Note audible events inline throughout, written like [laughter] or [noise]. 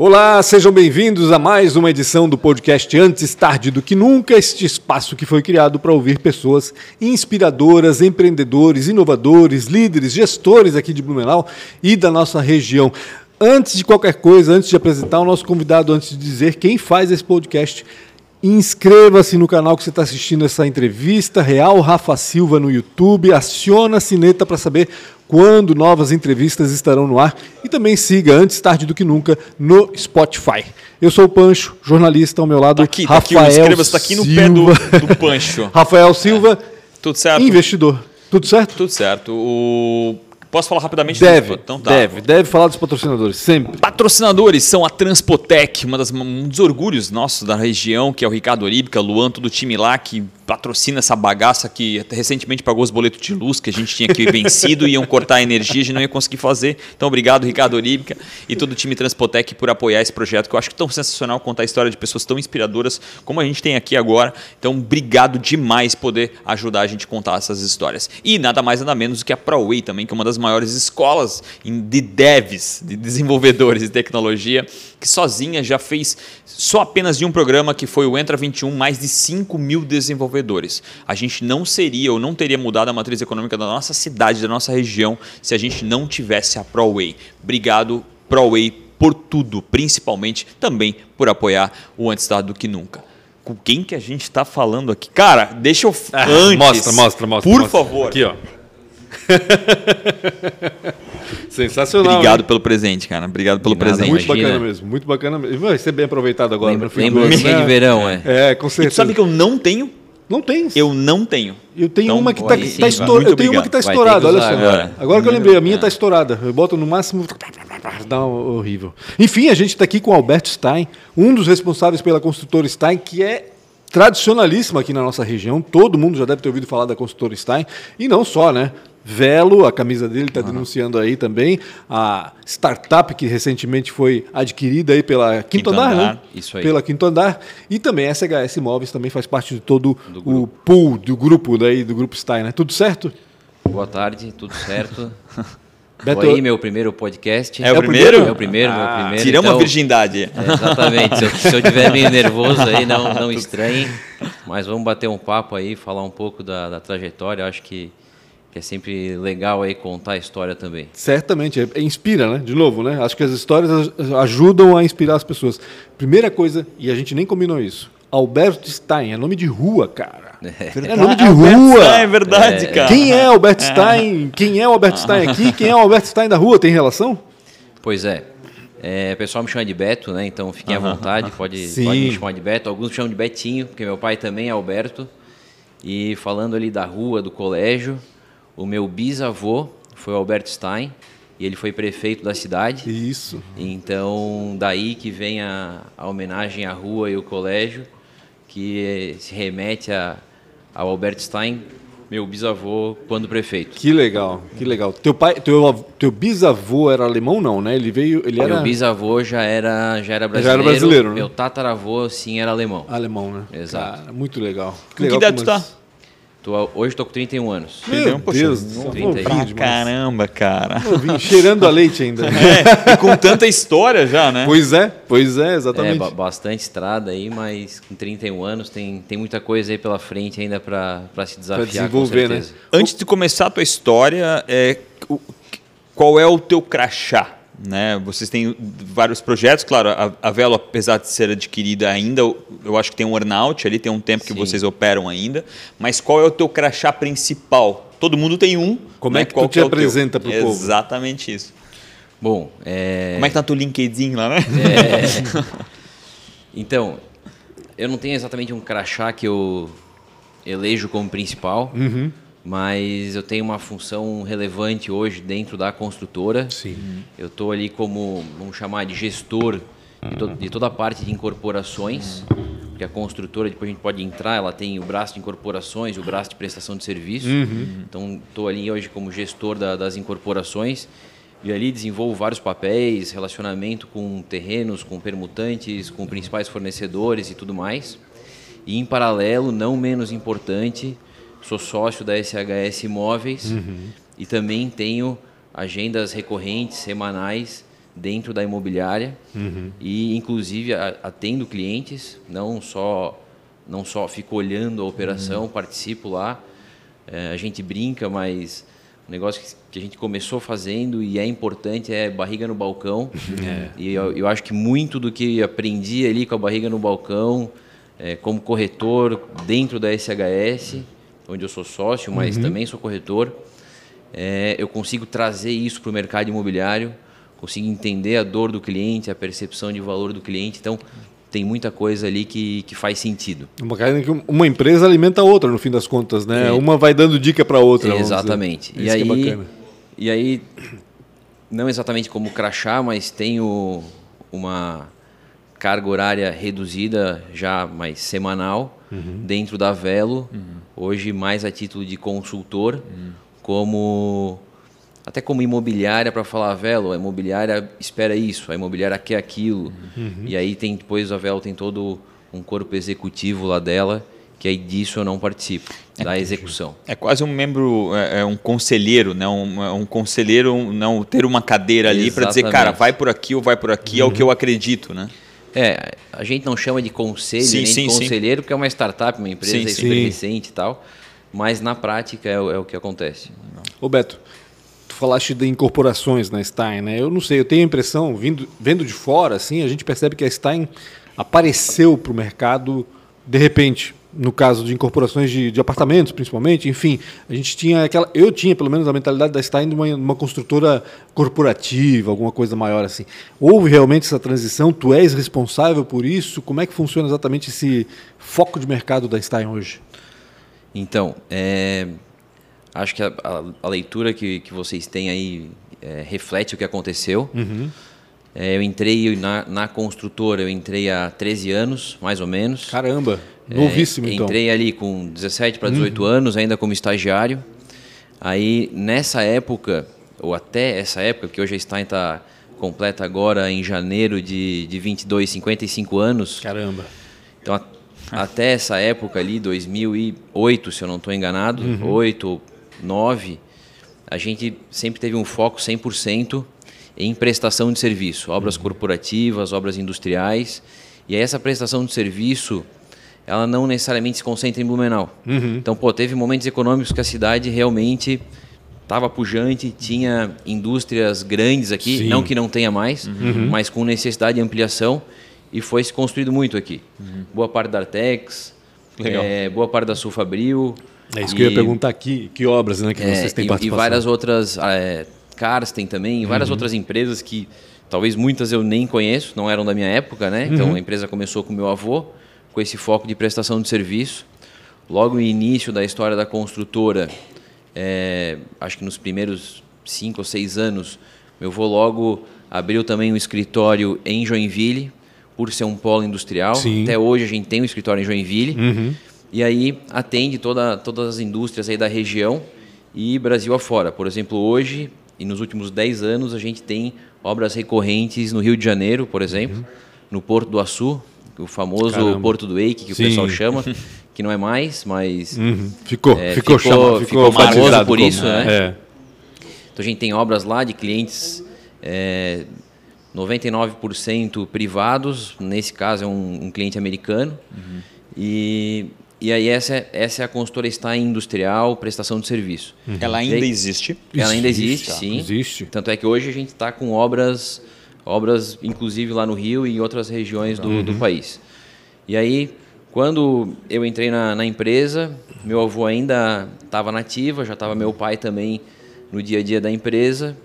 Olá, sejam bem-vindos a mais uma edição do podcast Antes Tarde do que Nunca, este espaço que foi criado para ouvir pessoas inspiradoras, empreendedores, inovadores, líderes, gestores aqui de Blumenau e da nossa região. Antes de qualquer coisa, antes de apresentar o nosso convidado, antes de dizer quem faz esse podcast, Inscreva-se no canal que você está assistindo essa entrevista, Real Rafa Silva no YouTube, aciona a sineta para saber quando novas entrevistas estarão no ar e também siga antes tarde do que nunca no Spotify. Eu sou o Pancho, jornalista ao meu lado, tá aqui, Rafael tá aqui, inscreva-se tá aqui no pé do, do Pancho. [laughs] Rafael Silva, é. Tudo certo? investidor. Tudo certo? Tudo certo. O Posso falar rapidamente? Deve, então, tá. deve, deve falar dos patrocinadores, sempre. Patrocinadores são a Transpotec, uma das, um dos orgulhos nossos da região, que é o Ricardo Oríbica, Luan, todo o time lá que patrocina essa bagaça que recentemente pagou os boletos de luz que a gente tinha que [laughs] vencido e iam cortar a energia, a gente não ia conseguir fazer. Então, obrigado, Ricardo Oríbica e todo o time Transpotec por apoiar esse projeto, que eu acho tão sensacional contar a história de pessoas tão inspiradoras como a gente tem aqui agora. Então, obrigado demais poder ajudar a gente a contar essas histórias. E nada mais, nada menos do que a ProWay também, que é uma das maiores escolas de devs, de desenvolvedores de tecnologia, que sozinha já fez só apenas de um programa que foi o Entra 21, mais de 5 mil desenvolvedores desenvolvedores. A gente não seria ou não teria mudado a matriz econômica da nossa cidade, da nossa região, se a gente não tivesse a ProWay. Obrigado, ProWay, por tudo, principalmente também por apoiar o Antes Tarde do que Nunca. Com quem que a gente está falando aqui? Cara, deixa eu. Ah, antes, mostra, mostra, mostra. Por mostra. favor. Aqui, ó. [laughs] Sensacional. Obrigado hein? pelo presente, cara. Obrigado pelo nada, presente. Muito imagina. bacana mesmo, muito bacana mesmo. Vai ser bem aproveitado agora. Lembra, lembrancinha né? de verão, é. É, com certeza. E tu sabe que eu não tenho? Não tem. Eu não tenho. Eu tenho então, uma que está tá, tá estourada. Eu tenho uma que está estourada, olha só. Agora, agora que eu lembrei, a minha está é. estourada. Eu boto no máximo. [laughs] Dá um horrível. Enfim, a gente está aqui com o Alberto Stein, um dos responsáveis pela construtora Stein, que é tradicionalíssima aqui na nossa região. Todo mundo já deve ter ouvido falar da construtora Stein. E não só, né? Velo, a camisa dele está denunciando aí também, a startup que recentemente foi adquirida aí pela Quinto, Quinto Andar, Andar, né? Isso aí. Pela Quinto Andar. E também a SHS Imóveis também faz parte de todo o pool do grupo daí, do grupo Stein, né? Tudo certo? Boa tarde, tudo certo. [laughs] Beto... aí, meu primeiro podcast. É o primeiro? É o primeiro, ah, meu primeiro. Tiramos então, a virgindade. É, exatamente. Se eu, se eu tiver meio nervoso aí, não, não [laughs] estranhe. Mas vamos bater um papo aí, falar um pouco da, da trajetória. Eu acho que que é sempre legal aí contar a história também. Certamente, é, é, inspira, né? De novo, né? Acho que as histórias ajudam a inspirar as pessoas. Primeira coisa, e a gente nem combinou isso, Alberto Stein, é nome de rua, cara. [laughs] É, é nome de rua. é verdade, é. cara. Quem é Alberto Stein? Quem é o Alberto Stein aqui? [laughs] Quem é o Alberto Stein da rua? Tem relação? Pois é. É, o pessoal me chama de Beto, né? Então fiquem à vontade, pode, [laughs] pode me chamar de Beto. Alguns me chamam de Betinho, porque meu pai também é Alberto. E falando ali da rua, do colégio, o meu bisavô foi o Albert Stein e ele foi prefeito da cidade. Isso. Então, daí que vem a, a homenagem à rua e o colégio, que se remete a, ao Albert Stein, meu bisavô quando prefeito. Que legal, que legal. Teu pai, teu, teu bisavô era alemão não, né? Ele veio, ele era Meu bisavô já era já era brasileiro. Já era brasileiro, né? Meu tataravô sim era alemão. Alemão, né? Exato. Cara, muito legal. Que, que legal idade tu tá? Tô, hoje estou com 31 anos. Meu Poxa, Deus, 31. Pra caramba, cara. Novinho, cheirando a leite ainda. [laughs] É, e com tanta história já, né? Pois é, pois é, exatamente. É, bastante estrada aí, mas com 31 anos tem, tem muita coisa aí pela frente ainda para se desafiar. Pra desenvolver, né? Antes de começar a tua história, é, qual é o teu crachá? Né? Vocês têm vários projetos, claro, a, a Velo, apesar de ser adquirida ainda, eu acho que tem um earnout ali, tem um tempo que Sim. vocês operam ainda, mas qual é o teu crachá principal? Todo mundo tem um. Como né? é que qual tu te é apresenta para o povo? Exatamente isso. Bom, é... Como é que tá teu LinkedIn lá, né? É... [laughs] então, eu não tenho exatamente um crachá que eu elejo como principal, uhum mas eu tenho uma função relevante hoje dentro da construtora. Sim. Eu estou ali como, vamos chamar de gestor de, to de, toda a parte de incorporações, porque a construtora, depois a gente pode entrar, ela tem o braço de incorporações, o braço de prestação de serviço. Uhum. Então, estou ali hoje como gestor da, das incorporações e ali desenvolvo vários papéis, relacionamento com terrenos, com permutantes, com principais fornecedores e tudo mais. E em paralelo, não menos importante, sou sócio da SHS Imóveis uhum. e também tenho agendas recorrentes, semanais, dentro da imobiliária uhum. e inclusive atendo clientes, não só não só fico olhando a operação, uhum. participo lá, é, a gente brinca, mas o negócio que a gente começou fazendo e é importante é barriga no balcão. [laughs] É. E eu, eu, acho que muito do que aprendi ali com a barriga no balcão, é, como corretor dentro da SHS, onde eu sou sócio, mas uhum. também sou corretor, é, eu consigo trazer isso para o mercado imobiliário, consigo entender a dor do cliente, a percepção de valor do cliente. Então, tem muita coisa ali que, que faz sentido. Uma, uma empresa alimenta a outra, no fim das contas, né? É. Uma vai dando dica para a outra. Exatamente. E é aí, é e aí, não exatamente como crachá, mas tenho uma carga horária reduzida já mais semanal uhum. dentro da Velo, uhum. hoje mais a título de consultor, uhum. como até como imobiliária para falar, Velo, a imobiliária espera isso, a imobiliária quer aquilo. Uhum. E aí tem depois a Velo tem todo um corpo executivo lá dela, que aí disso eu não participo, é, da execução. É quase um membro, é, é um conselheiro, né? um, é um conselheiro não ter uma cadeira ali para dizer, cara, vai por aqui ou vai por aqui, uhum. é o que eu acredito, né? É, a gente não chama de conselho sim, nem sim, de conselheiro, sim. porque é uma startup, uma empresa sim, super recente e tal, mas na prática é, é o que acontece. Ô Beto, falaste de incorporações na Stein, né? Eu não sei, eu tenho a impressão, vindo, vendo de fora, assim, a gente percebe que a Stein apareceu para o mercado de repente. No caso de incorporações de, de, apartamentos, principalmente, enfim, a gente tinha aquela. Eu tinha, pelo menos, a mentalidade da Stein de uma, uma construtora corporativa, alguma coisa maior assim. Houve realmente essa transição? Tu és responsável por isso? Como é que funciona exatamente esse foco de mercado da Stein hoje? Então, é, Acho que a, a, a leitura que, que vocês têm aí é, reflete o que aconteceu. Uhum. É, eu entrei na, na construtora, eu entrei há 13 anos, mais ou menos. Caramba, novíssimo é, então. Entrei ali com 17 para 18 uhum. anos, ainda como estagiário. Aí, nessa época, ou até essa época, que hoje a Stein está completa agora em janeiro de, de 22, 55 anos. Caramba. Então, a, até essa época ali, 2008, se eu não estou enganado, uhum. 8 9, a gente sempre teve um foco 100% em prestação de serviço, obras uhum. corporativas, obras industriais. E essa prestação de serviço, ela não necessariamente se concentra em Blumenau. Uhum. Então, pô, teve momentos econômicos que a cidade realmente estava pujante, tinha indústrias grandes aqui, Sim. não que não tenha mais, uhum. mas com necessidade de ampliação, e foi se construído muito aqui. Uhum. Boa parte da Artex, é, boa parte da Sulfabril, é isso e, que eu ia perguntar aqui, que obras né, que é, vocês têm e, participação. E várias outras, é, Karsten também, e várias uhum. outras empresas que talvez muitas eu nem conheço, não eram da minha época, né? Então uhum. a empresa começou com meu avô, com esse foco de prestação de serviço. Logo no início da história da construtora, é, acho que nos primeiros cinco ou seis anos, meu avô logo abriu também um escritório em Joinville, por ser um polo industrial. Sim. Até hoje a gente tem um escritório em Joinville. Uhum. E aí atende toda, todas as indústrias aí da região e Brasil afora. Por exemplo, hoje e nos últimos 10 anos a gente tem obras recorrentes no Rio de Janeiro, por exemplo, uhum. no Porto do Açu, o famoso Caramba. Porto do Eike, que Sim. o pessoal chama, [laughs] que não é mais, mas... Uhum. Ficou, é, ficou, ficou, ficou, ficou famoso por isso, como, né? É. Então a gente tem obras lá de clientes... É, 99% privados, nesse caso é um, um cliente americano, uhum. e e aí essa, essa é a consultora está em industrial, prestação de serviço. Uhum. Ela ainda aí, existe? Ela ainda existe, existe sim. Existe. Tanto é que hoje a gente está com obras, obras inclusive lá no Rio e em outras regiões do, uhum. do país. E aí, quando eu entrei na, na empresa, meu avô ainda estava nativa, já estava meu pai também no dia a dia da empresa.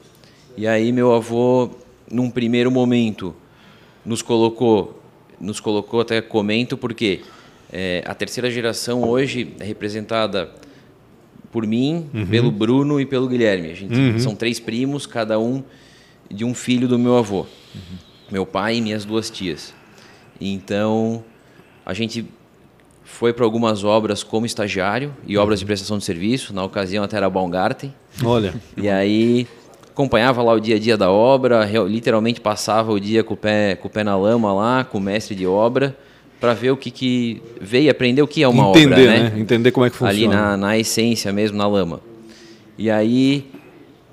E aí meu avô, num primeiro momento, nos colocou, nos colocou até comento porque é, a terceira geração hoje é representada por mim, uhum. pelo Bruno e pelo Guilherme. A gente, uhum. São três primos, cada um de um filho do meu avô. Uhum. Meu pai e minhas duas tias. Então, a gente foi para algumas obras como estagiário e obras de prestação de serviço. Na ocasião, até era Baumgarten. Olha. E aí, acompanhava lá o dia a dia da obra, literalmente passava o dia com o pé, com o pé na lama lá, com o mestre de obra para ver o que, que veio, aprender o que é uma Entender, obra, né? né? Entender como é que funciona. Ali na, na essência mesmo, na lama. E aí,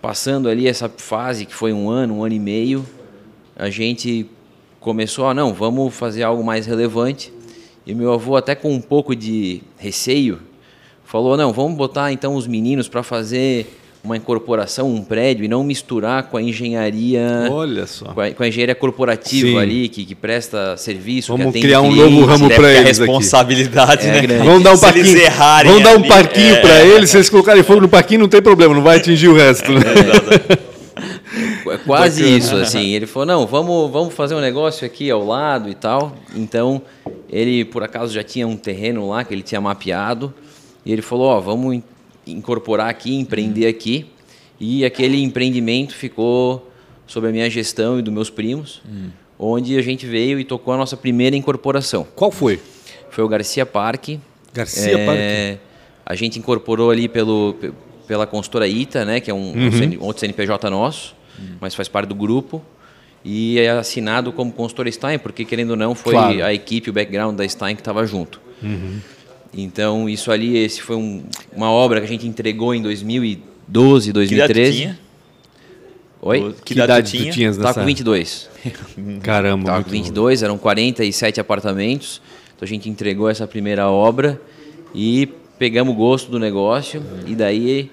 passando ali essa fase, que foi um ano, um ano e meio, a gente começou, a não, vamos fazer algo mais relevante. E meu avô, até com um pouco de receio, falou: não, vamos botar então os meninos para fazer uma incorporação, um prédio, e não misturar com a engenharia. Olha só. Com a, com a engenharia corporativa Sim. ali, que, que, presta serviço. Vamos criar um novo ramo para eles. A responsabilidade, aqui. né? É vamos dar um parquinho, vamos dar um parquinho é, para eles. Se eles colocarem fogo no parquinho, não tem problema, não vai atingir o resto. Né? É, quase isso, assim. Ele falou, não, vamos, vamos fazer um negócio aqui ao lado e tal. Então, ele, por acaso, já tinha um terreno lá que ele tinha mapeado. E ele falou, ó, oh, vamos incorporar aqui, empreender uhum. aqui. E aquele empreendimento ficou sob a minha gestão e dos meus primos, uhum. onde a gente veio e tocou a nossa primeira incorporação. Qual foi? Foi o Garcia Parque. Garcia é, Parque. A gente incorporou ali pelo, pela consultora ITA, né, que é um, uhum. um outro CNPJ nosso, uhum. mas faz parte do grupo. E é assinado como consultora Stein, porque querendo ou não, foi claro. a equipe, o background da Stein que estava junto. Uhum. Então, isso ali, esse foi um, uma obra que a gente entregou em 2012, 2013. Que idade tinha? Oi? Que, que idade, idade tu tinha? Estava com 22. [laughs] Caramba. Estava com 22, eram 47 apartamentos. Então a gente entregou essa primeira obra e pegamos gosto do negócio e daí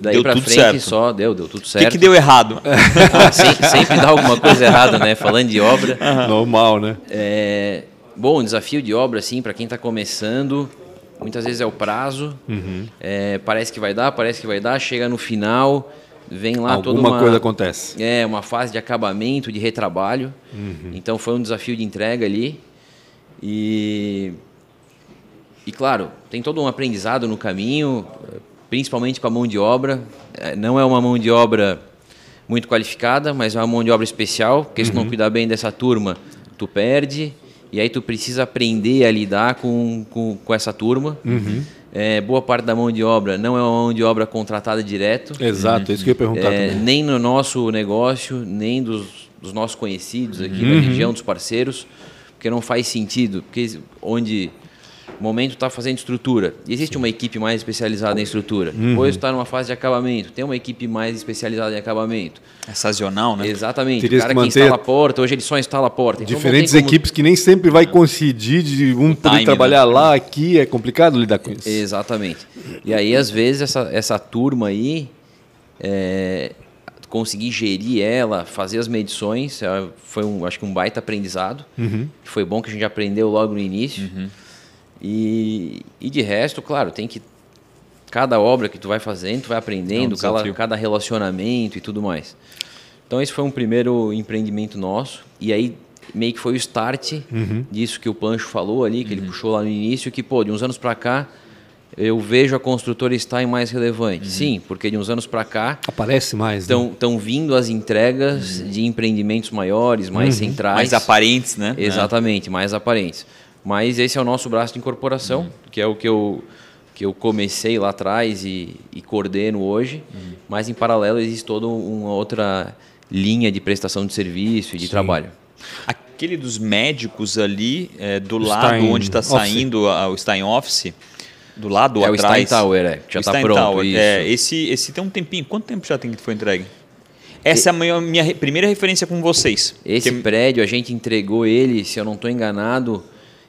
daí deu pra frente certo. só deu, deu tudo certo. O que, que, deu errado? [laughs] ah, sempre, sempre, dá alguma coisa errada, né? Falando de obra. Normal, né? É, Bom, um desafio de obra, assim, para quem está começando, muitas vezes é o prazo. Uhum. É, parece que vai dar, parece que vai dar, chega no final, vem lá Alguma toda uma coisa acontece. É uma fase de acabamento, de retrabalho. Uhum. Então foi um desafio de entrega ali e e claro tem todo um aprendizado no caminho, principalmente com a mão de obra. É, não é uma mão de obra muito qualificada, mas é uma mão de obra especial, porque se não uhum. cuidar bem dessa turma, tu perde. E aí tu precisa aprender a lidar com, com, com essa turma. Uhum. É, boa parte da mão de obra não é uma mão de obra contratada direto. Exato, é isso que eu ia perguntar é, Nem no nosso negócio, nem dos, dos nossos conhecidos aqui uhum. da região, dos parceiros, porque não faz sentido. Porque onde momento está fazendo estrutura. Existe uma equipe mais especializada em estrutura. Uhum. Depois está numa fase de acabamento. Tem uma equipe mais especializada em acabamento. É sazonal, né? Exatamente. Teria o cara que, que instala a porta, hoje ele só instala a porta. Então, Diferentes como... equipes que nem sempre vai coincidir de um poder time, trabalhar né? lá, aqui. É complicado lidar com isso. Exatamente. E aí, às vezes, essa, essa turma aí... É, conseguir gerir ela, fazer as medições, é, foi um, acho que um baita aprendizado. Uhum. Foi bom que a gente aprendeu logo no início. Uhum. E, e de resto, claro, tem que. Cada obra que tu vai fazendo, tu vai aprendendo, é um cada, cada relacionamento e tudo mais. Então, esse foi um primeiro empreendimento nosso. E aí, meio que foi o start uhum. disso que o Pancho falou ali, que uhum. ele puxou lá no início, que, pô, de uns anos para cá, eu vejo a construtora estar em mais relevante. Uhum. Sim, porque de uns anos para cá. Aparece mais. Estão né? vindo as entregas uhum. de empreendimentos maiores, mais uhum. centrais. Mais aparentes, né? Exatamente, mais aparentes. Mas esse é o nosso braço de incorporação, uhum. que é o que eu, que eu comecei lá atrás e, e coordeno hoje. Uhum. Mas em paralelo existe toda uma outra linha de prestação de serviço e de Sim. trabalho. Aquele dos médicos ali, é, do o lado Stein onde está saindo a, o Stein Office, do lado é atrás. É o Stein Tower, é, já está pronto. Tower, é, esse, esse tem um tempinho. Quanto tempo já tem que foi entregue? Essa é a minha, minha primeira referência com vocês. Esse que... prédio, a gente entregou ele, se eu não estou enganado,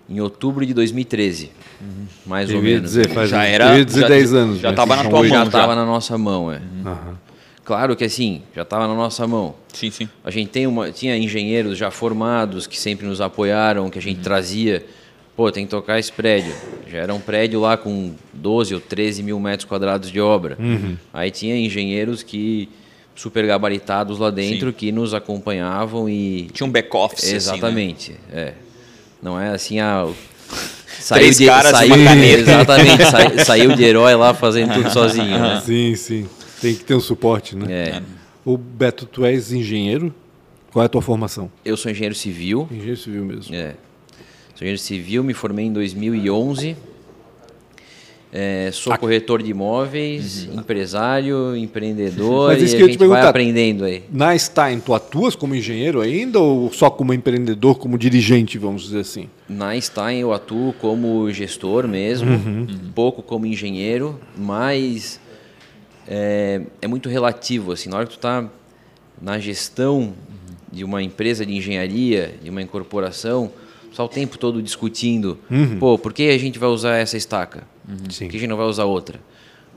em outubro de 2013. Uhum. Mais eu ou menos. Dizer, faz já era, eu ia dizer já, 10 anos. Já estava na tua mão. Já estava na nossa mão, é. Uhum. Claro que assim, já estava na nossa mão. Sim, sim. A gente tem uma, tinha engenheiros já formados que sempre nos apoiaram, que a gente uhum. trazia. Pô, tem que tocar esse prédio. Já era um prédio lá com 12 ou 13 mil metros quadrados de obra. Uhum. Aí tinha engenheiros que super gabaritados lá dentro Sim. que nos acompanhavam e tinha um back office exatamente assim, né? é não é assim, ah, saiu Três de, caras saiu, uma caneta. Exatamente, sa, saiu de herói lá fazendo tudo sozinho. Né? [laughs] Sim, sim. Tem que ter um suporte, né? É. O Beto, tu és engenheiro? Qual é a tua formação? Eu sou engenheiro civil. Engenheiro civil mesmo. É. Sou engenheiro civil, me formei em 2011. É, sou corretor de imóveis, uhum. empresário, empreendedor Mas isso e que a gente vai aprendendo aí. Na Stein, tu atuas como engenheiro ainda ou só como empreendedor, como dirigente, vamos dizer assim? Na Stein eu atuo como gestor mesmo, uhum. pouco como engenheiro, mas é, é, muito relativo. Assim, na hora que tu está na gestão de uma empresa de engenharia, de uma incorporação, só o tempo todo discutindo, uhum. pô, por que a gente vai usar essa estaca? Uhum. Por que a gente não vai usar outra?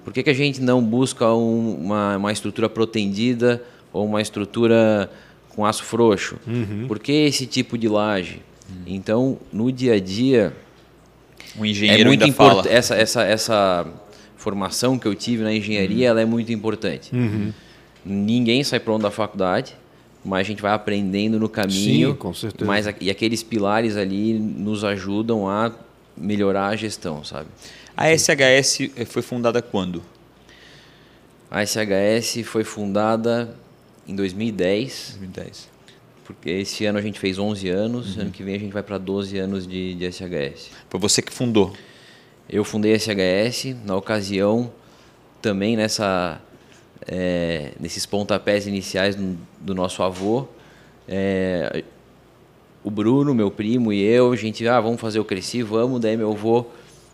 Por que, que a gente não busca um, uma, uma estrutura protendida ou uma estrutura com aço frouxo? Uhum. Por que esse tipo de laje? Uhum. Então, no dia a dia, o engenheiro é muito fala. Essa, essa, essa formação que eu tive na engenharia, uhum. ela é muito importante. Uhum. Ninguém sai pronto da faculdade, mas a gente vai aprendendo no caminho. Sim, com certeza. Mas, e aqueles pilares ali nos ajudam a melhorar a gestão, sabe? A SHS foi fundada quando? A SHS foi fundada em 2010. 2010. Porque esse ano a gente fez 11 anos, uhum. ano que vem a gente vai para 12 anos de, de SHS. Foi você que fundou? Eu fundei a SHS, na ocasião, também nessa, é, nesses pontapés iniciais do, do nosso avô. É, o Bruno, meu primo, e eu, a gente, ah, vamos fazer o Cresci, vamos. Daí meu avô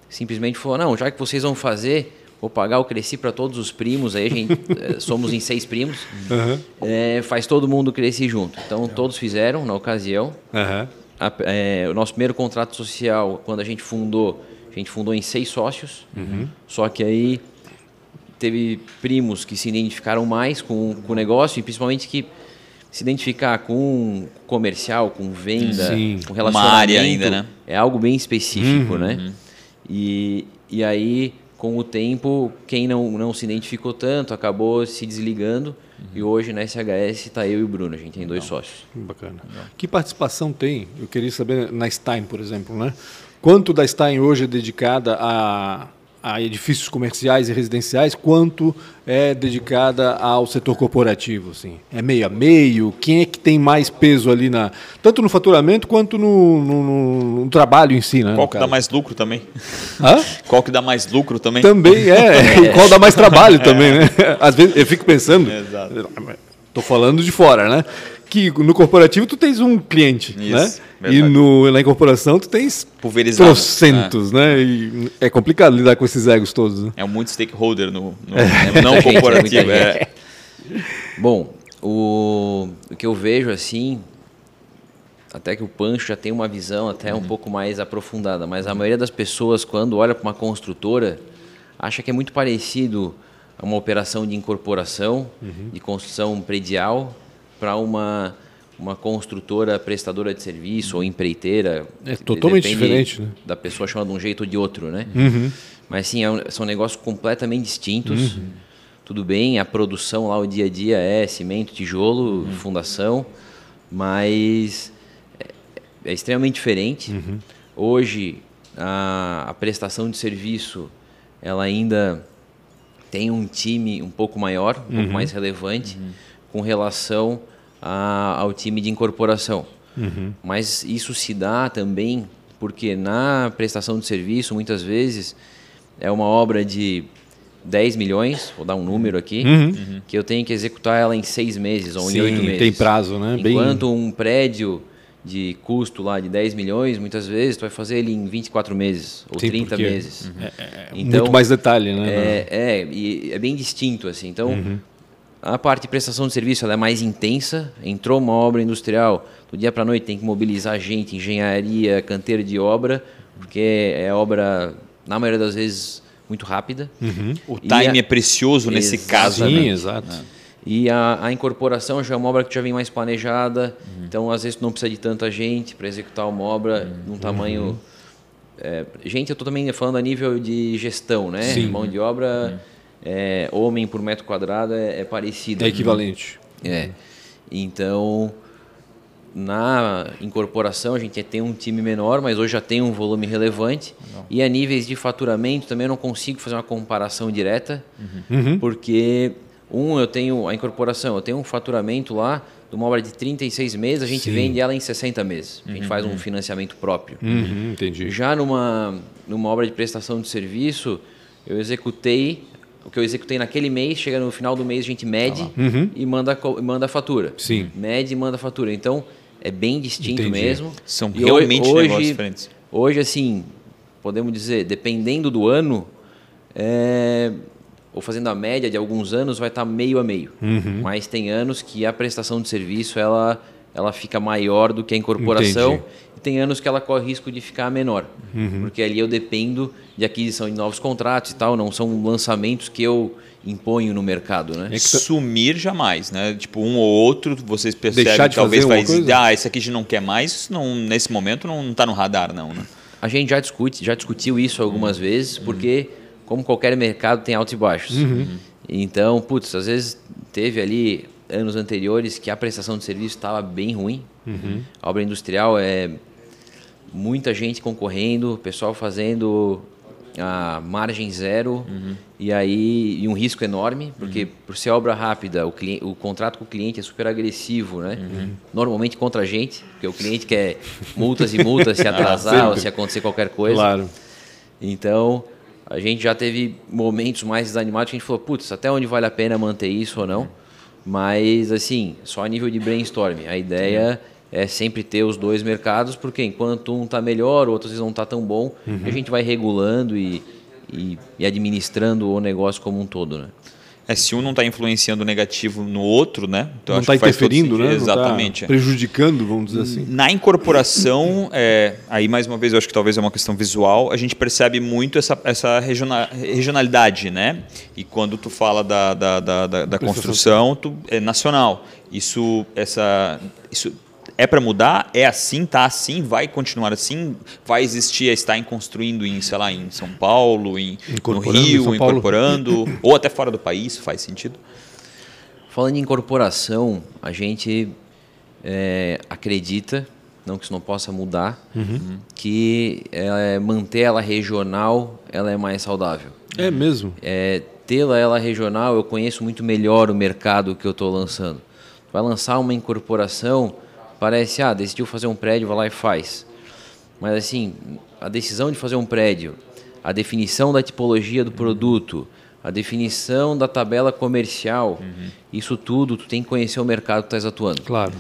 simplesmente falou: não, já que vocês vão fazer, vou pagar o Cresci para todos os primos, aí a gente eh, [laughs] somos em seis primos, uhum. é, faz todo mundo crescer junto. Então todos fizeram na ocasião. Uhum. A, é, o nosso primeiro contrato social, quando a gente fundou, a gente fundou em seis sócios, uhum. só que aí teve primos que se identificaram mais com, com o negócio e principalmente que se identificar com comercial, com venda, Sim. com relacionamento, Uma área ainda, né? é algo bem específico, uhum. né? E, e aí, com o tempo, quem não, não se identificou tanto acabou se desligando. Uhum. E hoje na SHS está eu e o Bruno, a gente tem dois sócios. Bacana. Que participação tem? Eu queria saber na Stein, por exemplo, né? Quanto da Stein hoje é dedicada a a edifícios comerciais e residenciais, quanto é dedicada ao setor corporativo? Assim? É meio a meio? Quem é que tem mais peso ali, na, tanto no faturamento quanto no, no, no trabalho em si? Né, qual que dá mais lucro também? Hã? Qual que dá mais lucro também? Também é, [laughs] e qual dá mais trabalho [laughs] é. também, né? Às vezes eu fico pensando, estou falando de fora, né? Que no corporativo tu tens um cliente, Isso, né? Verdade. E no, na incorporação tu tens trocentos, é. né? E é complicado lidar com esses egos todos. Né? É um muito stakeholder no, no é. [laughs] não corporativo. É. Bom, o, o que eu vejo assim, até que o Pancho já tem uma visão até uhum. um pouco mais aprofundada, mas a maioria das pessoas quando olha para uma construtora acha que é muito parecido a uma operação de incorporação, uhum. de construção predial, para uma uma construtora prestadora de serviço ou empreiteira. É totalmente diferente, né? Da pessoa chama de um jeito ou de outro, né? Uhum. Mas sim, é são negócios completamente distintos. Uhum. Tudo bem, a produção lá, o dia a dia é cimento, tijolo, uhum. fundação, mas é, é extremamente diferente. Uhum. Hoje, a, a prestação de serviço, ela ainda tem um time um pouco maior, um pouco uhum. mais relevante uhum com relação a, ao time de incorporação. Uhum. Mas isso se dá também porque na prestação de serviço, muitas vezes, é uma obra de 10 milhões, vou dar um número aqui, uhum. que eu tenho que executar ela em seis meses ou Sim, em oito meses. tem prazo, né? Enquanto Bem... um prédio de custo lá de 10 milhões, muitas vezes tu vai fazer ele em 24 meses ou Sim, 30 meses. Uhum. É, é, então, muito mais detalhe, né? É, é, e é bem distinto assim. Então, uhum. A parte de prestação de serviço ela é mais intensa. Entrou uma obra industrial, do dia para a noite tem que mobilizar gente, engenharia, canteiro de obra, porque é obra, na maioria das vezes, muito rápida. Uhum. O time a... é precioso nesse Exatamente. caso. Sim, exato. É. E a, a, incorporação já é uma obra que já vem mais planejada, uhum. então às vezes não precisa de tanta gente para executar uma obra uhum. num tamanho. Uhum. É, gente, eu estou também falando a nível de gestão, né? Sim. Mão de obra uhum é, homem por metro quadrado é, é parecido. É equivalente. É. Então, na incorporação a gente tem um time menor, mas hoje já tem um volume relevante. Não. E a níveis de faturamento também eu não consigo fazer uma comparação direta, uhum. porque um eu tenho a incorporação, eu tenho um faturamento lá de uma obra de 36 meses, a gente Sim. vende ela em 60 meses. A gente uhum. faz um financiamento próprio. Uhum, entendi. Já numa numa obra de prestação de serviço, eu executei o que eu executei naquele mês, chega no final do mês, a gente mede ah uhum. e manda, manda a fatura. Sim. Mede e manda a fatura. Então, é bem distinto Entendi. mesmo. São e realmente hoje, negócios diferentes. Hoje, assim, podemos dizer, dependendo do ano, é, ou fazendo a média de alguns anos, vai estar meio a meio. Uhum. Mas tem anos que a prestação de serviço ela, ela fica maior do que a incorporação. Entendi. E tem anos que ela corre risco de ficar menor. Uhum. Porque ali eu dependo de aquisição de novos contratos e tal, não são lançamentos que eu imponho no mercado, né? É Sumir jamais, né? Tipo, um ou outro, vocês percebem que talvez vai dizer, ah, esse aqui a gente não quer mais, não, nesse momento não está no radar, não, né? A gente já discute, já discutiu isso algumas uhum. vezes, porque como qualquer mercado tem altos e baixos. Uhum. Então, putz, às vezes teve ali anos anteriores que a prestação de serviço estava bem ruim. Uhum. A obra industrial é muita gente concorrendo, pessoal fazendo a margem zero uhum. e aí e um risco enorme, porque uhum. por ser obra rápida, o, cliente, o contrato com o cliente é super agressivo, né? Uhum. Normalmente contra a gente, porque o cliente quer multas e multas se [laughs] atrasar ah, ou se acontecer qualquer coisa. Claro. Então, a gente já teve momentos mais desanimados que a gente falou, putz, até onde vale a pena manter isso ou não? Mas, assim, só a nível de brainstorming. A ideia é sempre ter os dois mercados, porque enquanto um está melhor, o outro às vezes não está tão bom, uhum. a gente vai regulando e, e, e, administrando o negócio como um todo, né? É, se um não está influenciando negativo no outro, né? Então não está interferindo, né? Exatamente. Tá prejudicando, vamos dizer assim. Na incorporação, é, aí mais uma vez eu acho que talvez é uma questão visual, a gente percebe muito essa, essa regionalidade, né? E quando tu fala da, da, da, da, da construção, tu, é nacional. Isso, essa, isso é para mudar? É assim? Tá assim? Vai continuar assim? Vai existir a estar construindo em, sei lá, em São Paulo, em, no Rio, incorporando, [laughs] ou até fora do país, faz sentido? Falando em incorporação, a gente é, acredita, não que isso não possa mudar, uhum. que é, manter ela regional ela é mais saudável. É mesmo? É, Tê-la ela regional, eu conheço muito melhor o mercado que eu estou lançando. Vai lançar uma incorporação parece, ah, decidiu fazer um prédio, vai lá e faz. Mas assim, a decisão de fazer um prédio, a definição da tipologia do produto, a definição da tabela comercial, uhum. isso tudo tu tem que conhecer o mercado que estás atuando. Claro.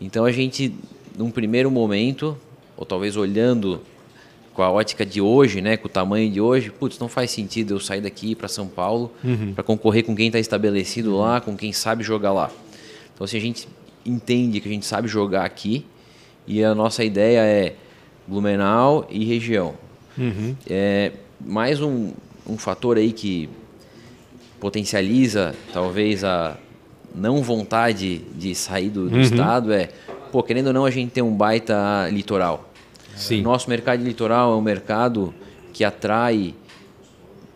Então a gente, num primeiro momento, ou talvez olhando com a ótica de hoje, né, com o tamanho de hoje, putz, não faz sentido eu sair daqui para São Paulo uhum. para concorrer com quem está estabelecido lá, com quem sabe jogar lá. Então, se a gente entende que a gente sabe jogar aqui e a nossa ideia é Blumenau e região. Uhum. É, mais um, um fator aí que potencializa talvez a não vontade de sair do, do uhum. estado é, pô, querendo ou não, a gente tem um baita litoral. Sim. Nosso mercado de litoral é um mercado que atrai,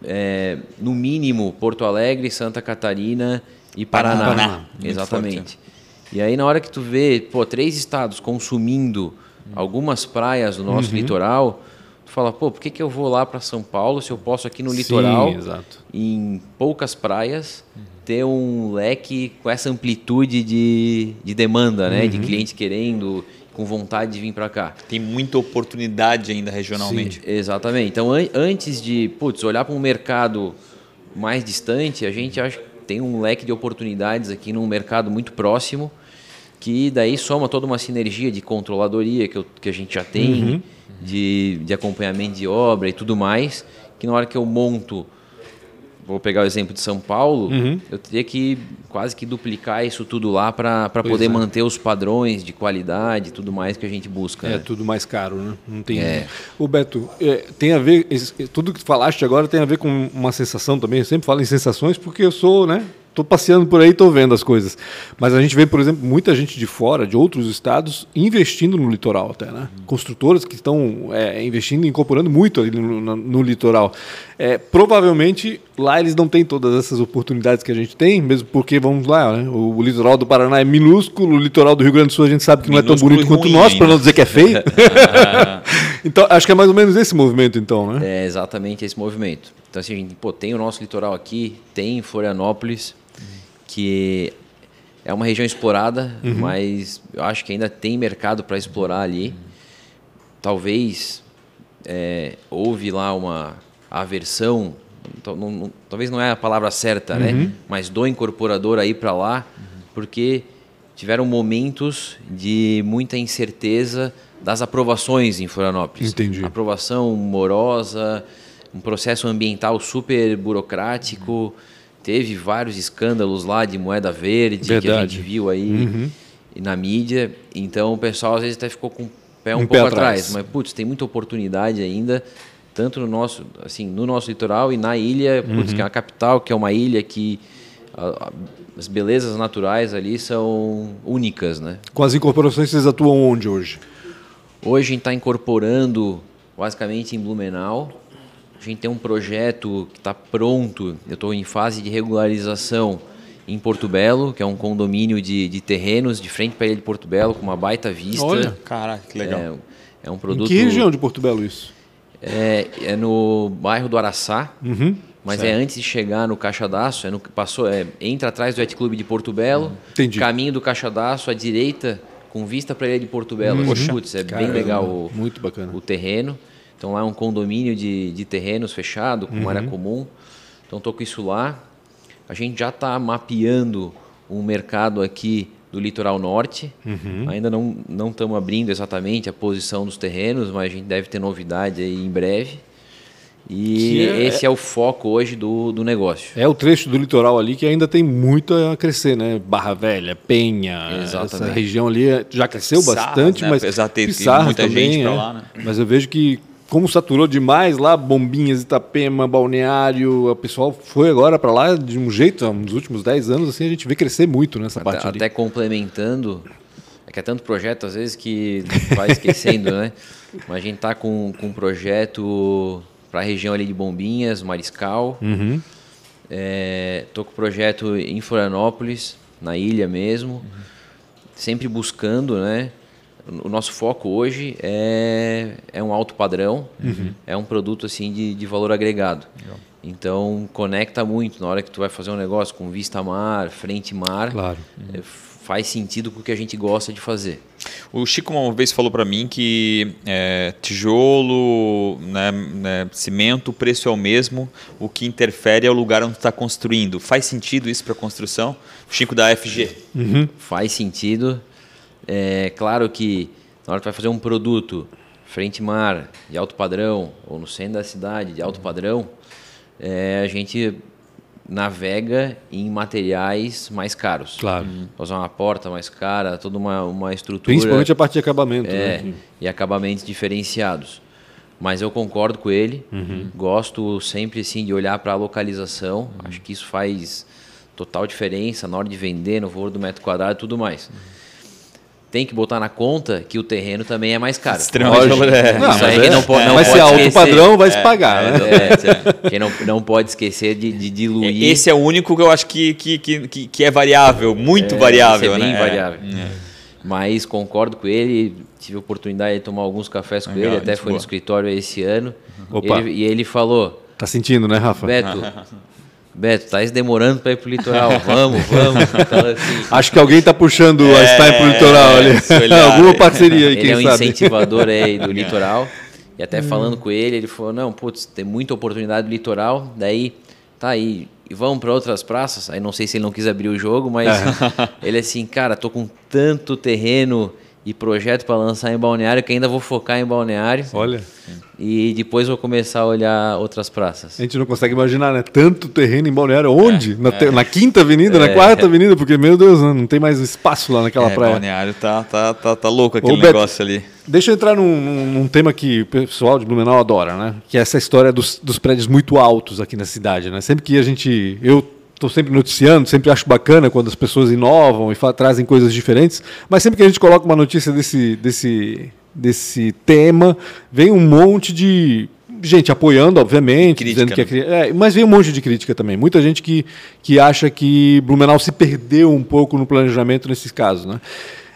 é, no mínimo, Porto Alegre, Santa Catarina e Paraná. Paraná. Exatamente. E aí na hora que tu vê, pô, três estados consumindo algumas praias do nosso uhum. litoral, tu fala, pô, por que, que eu vou lá para São Paulo se eu posso aqui no Sim, litoral, exato. em poucas praias, uhum. ter um leque com essa amplitude de, de demanda, né? De uhum. clientes querendo, com vontade de vir para cá. Tem muita oportunidade ainda regionalmente. Sim, exatamente. Então, an antes de, putz, olhar para um mercado mais distante, a gente acha que tem um leque de oportunidades aqui num mercado muito próximo que daí soma toda uma sinergia de controladoria que, eu, que a gente já tem, uhum. de, de acompanhamento de obra e tudo mais, que na hora que eu monto, vou pegar o exemplo de São Paulo, uhum. eu teria que quase que duplicar isso tudo lá para poder é. manter os padrões de qualidade e tudo mais que a gente busca. É né? tudo mais caro, né? Não tem. É. O Beto, é, tem a ver, tudo que tu falaste agora tem a ver com uma sensação também. Eu sempre falo em sensações porque eu sou, né? Estou passeando por aí, estou vendo as coisas. Mas a gente vê, por exemplo, muita gente de fora, de outros estados, investindo no litoral até, né? Construtoras que estão é, investindo, incorporando muito no, no, no litoral. É, provavelmente lá eles não têm todas essas oportunidades que a gente tem, mesmo porque, vamos lá, né? o, o, litoral do Paraná é minúsculo, o litoral do Rio Grande do Sul a gente sabe que minúsculo não é tão bonito quanto o nosso, para não dizer que é feio. [laughs] [laughs] então, acho que é mais ou menos esse movimento, então, né? É exatamente esse movimento. Então, assim, a gente pô, tem o nosso litoral aqui, tem Florianópolis, que é uma região explorada, uhum. mas eu acho que ainda tem mercado para explorar ali. Talvez é, houve lá uma aversão, não, não, talvez não é a palavra certa, né? uhum. né? Mas do incorporador aí para lá, uhum. porque tiveram momentos de muita incerteza das aprovações em Florianópolis. Entendi. Aprovação morosa, um processo ambiental super burocrático. Teve vários escândalos lá de moeda verde Verdade. que a gente viu aí. Uhum. na mídia. Então o pessoal às vezes até ficou com o pé um, um pouco atrás. atrás. Mas, putz, tem muita oportunidade ainda, tanto no nosso, assim, no nosso litoral e na ilha, putz, uhum. que é a capital, que é uma ilha que a, a, as belezas naturais ali são únicas, né? Com as incorporações, vocês atuam onde hoje? Hoje a gente está incorporando basicamente em Blumenau. A gente tem um projeto que está pronto, eu estou em fase de regularização em Porto Belo, que é um condomínio de, de terrenos de frente para a ilha de Porto Belo, com uma baita vista. Olha, caraca, que legal. É, é um produto... Em que região de Porto Belo isso? É, é no bairro do Araçá, uhum, mas é certo. é antes de chegar no Caixadaço, é no, passou, é, entra atrás do Et Clube de Porto Belo, Entendi. caminho do Caixadaço à direita, com vista para a ilha de Porto Belo. Uhum. Putz, é Caramba, bem legal o, muito bacana. o terreno. Então lá é um condomínio de, de terrenos fechado, com uhum. área comum. Então estou com isso lá. A gente já está mapeando um mercado aqui do litoral norte. Uhum. Ainda não não estamos abrindo exatamente a posição dos terrenos, mas a gente deve ter novidade aí em breve. E é, esse é o foco hoje do, do negócio. É o trecho do litoral ali que ainda tem muito a crescer, né? Barra Velha, Penha, Exatamente. essa região ali já cresceu bastante, né? mas apesar de ter muita também, gente para é. lá, né? Mas eu vejo que como saturou demais lá, Bombinhas, Itapema, Balneário, o pessoal foi agora para lá de um jeito, nos últimos 10 anos, assim, a gente vê crescer muito nessa até, parte ali. Até complementando, é que é tanto projeto às vezes que vai esquecendo, né? [laughs] Mas a gente tá com, com um projeto para a região ali de Bombinhas, Mariscal. Uhum. É, tô com projeto em Florianópolis, na ilha mesmo. Uhum. Sempre buscando, né? O nosso foco hoje é, é um alto padrão, uhum. é um produto assim de, de valor agregado. Legal. Então conecta muito na hora que tu vai fazer um negócio com vista mar, frente mar, claro. é, faz sentido com o que a gente gosta de fazer. O Chico uma vez falou para mim que é, tijolo, né, né, cimento, o preço é o mesmo, o que interfere é o lugar onde está construindo. Faz sentido isso para construção? O Chico da FG. Uhum. Faz sentido. É claro que na hora que vai fazer um produto frente mar de alto padrão ou no centro da cidade de alto padrão, é, a gente navega em materiais mais caros. Claro. Usar uma porta mais cara, toda uma, uma estrutura. Principalmente a parte de acabamento. É, né? E acabamentos diferenciados. Mas eu concordo com ele. Uhum. Gosto sempre assim, de olhar para a localização. Uhum. Acho que isso faz total diferença na hora de vender, no valor do metro quadrado e tudo mais. Uhum tem que botar na conta que o terreno também é mais caro. Extremamente é. Não, mas é, não pode, não vai pode ser alto esquecer. padrão, vai é, se pagar. É, né? é, quem não, não pode esquecer de, de, diluir. Esse é o único que eu acho que, que, que, que é variável, muito variável. é bem né? variável. Mas concordo com ele, tive a oportunidade de tomar alguns cafés com Legal, ele, até foi boa. no escritório esse ano. Opa. Ele, e ele falou... Tá sentindo, né, Rafa? Beto, [laughs] Beto, tá demorando para ir pro litoral. [laughs] Vamos, vamos. Então, assim, Acho que alguém tá puxando é, a Stein pro litoral ali. [laughs] Alguma parceria aí, ele quem é um sabe. incentivador aí do [laughs] litoral. E até falando com ele, ele falou: não, putz, tem muita oportunidade do litoral. Daí, tá aí. E vamos para outras praças. Aí não sei se ele não quis abrir o jogo, mas é. ele assim, cara, tô com tanto terreno e projeto para lançar em Balneário, que ainda vou focar em Balneário. Olha. E depois vou começar a olhar outras praças. A gente não consegue imaginar, né? Tanto terreno em Balneário. Onde? É, na, é. na, quinta avenida, é. na quarta avenida? Porque, meu Deus, né? não tem mais espaço lá naquela é, praia. Balneário tá, tá, tá, tá louco aquele Ô, negócio Beto, ali. Deixa eu entrar num, num, num, tema que o pessoal de Blumenau adora, né? Que é essa história dos, dos prédios muito altos aqui na cidade, né? Sempre que a gente... Eu estou sempre noticiando, sempre acho bacana quando as pessoas inovam e trazem coisas diferentes, mas sempre que a gente coloca uma notícia desse, desse, desse tema, vem um monte de gente apoiando, obviamente, crítica, dizendo que é, né? é, mas vem um monte de crítica também. Muita gente que, que acha que Blumenau se perdeu um pouco no planejamento nesses casos, né?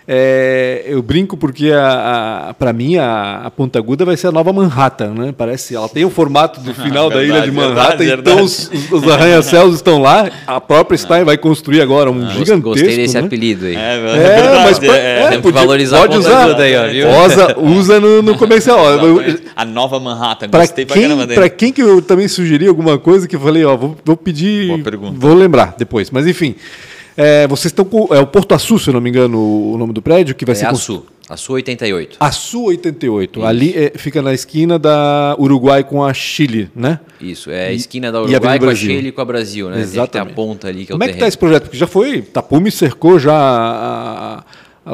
É, eu brinco porque a, a para mim a, a, Ponta Aguda vai ser a nova Manhattan, né? Parece, ela tem o formato do [laughs] final verdade, da ilha de Manhattan, verdade, então os, os arranha-céus estão lá. A própria Stein vai construir agora um ah, gigantesco. Gostei desse né? apelido aí. É, é mas é, é, é pode, valorizar pode usar. Aí, ó, viu? [laughs] Usa, usa no, no comercial. a nova Manhattan. Para quem, pra quem que eu também sugeri alguma coisa que eu falei, ó, vou, vou pedir, vou lembrar depois. Mas enfim. É, vocês estão com. É o Porto Açu, se eu não me engano, o nome do prédio, que vai é ser. Açu. Açu 88. Açu 88. Isso. Ali é, fica na esquina da Uruguai com a Chile, né? Isso, é a esquina da Uruguai a com a Chile e com a Brasil, né? Exatamente. Tem a ponta ali que Como é o Como é que está esse projeto? Porque já foi. Tapume cercou já a,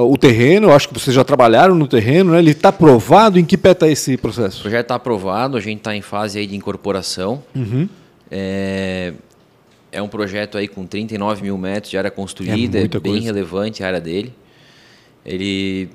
o terreno, eu acho que vocês já trabalharam no terreno, né? ele está aprovado? Em que pé está esse processo? O projeto está aprovado, a gente está em fase aí de incorporação. Uhum. É, é um projeto aí com 39 mil metros de área construída, é, é bem coisa. relevante a área dele. Ele,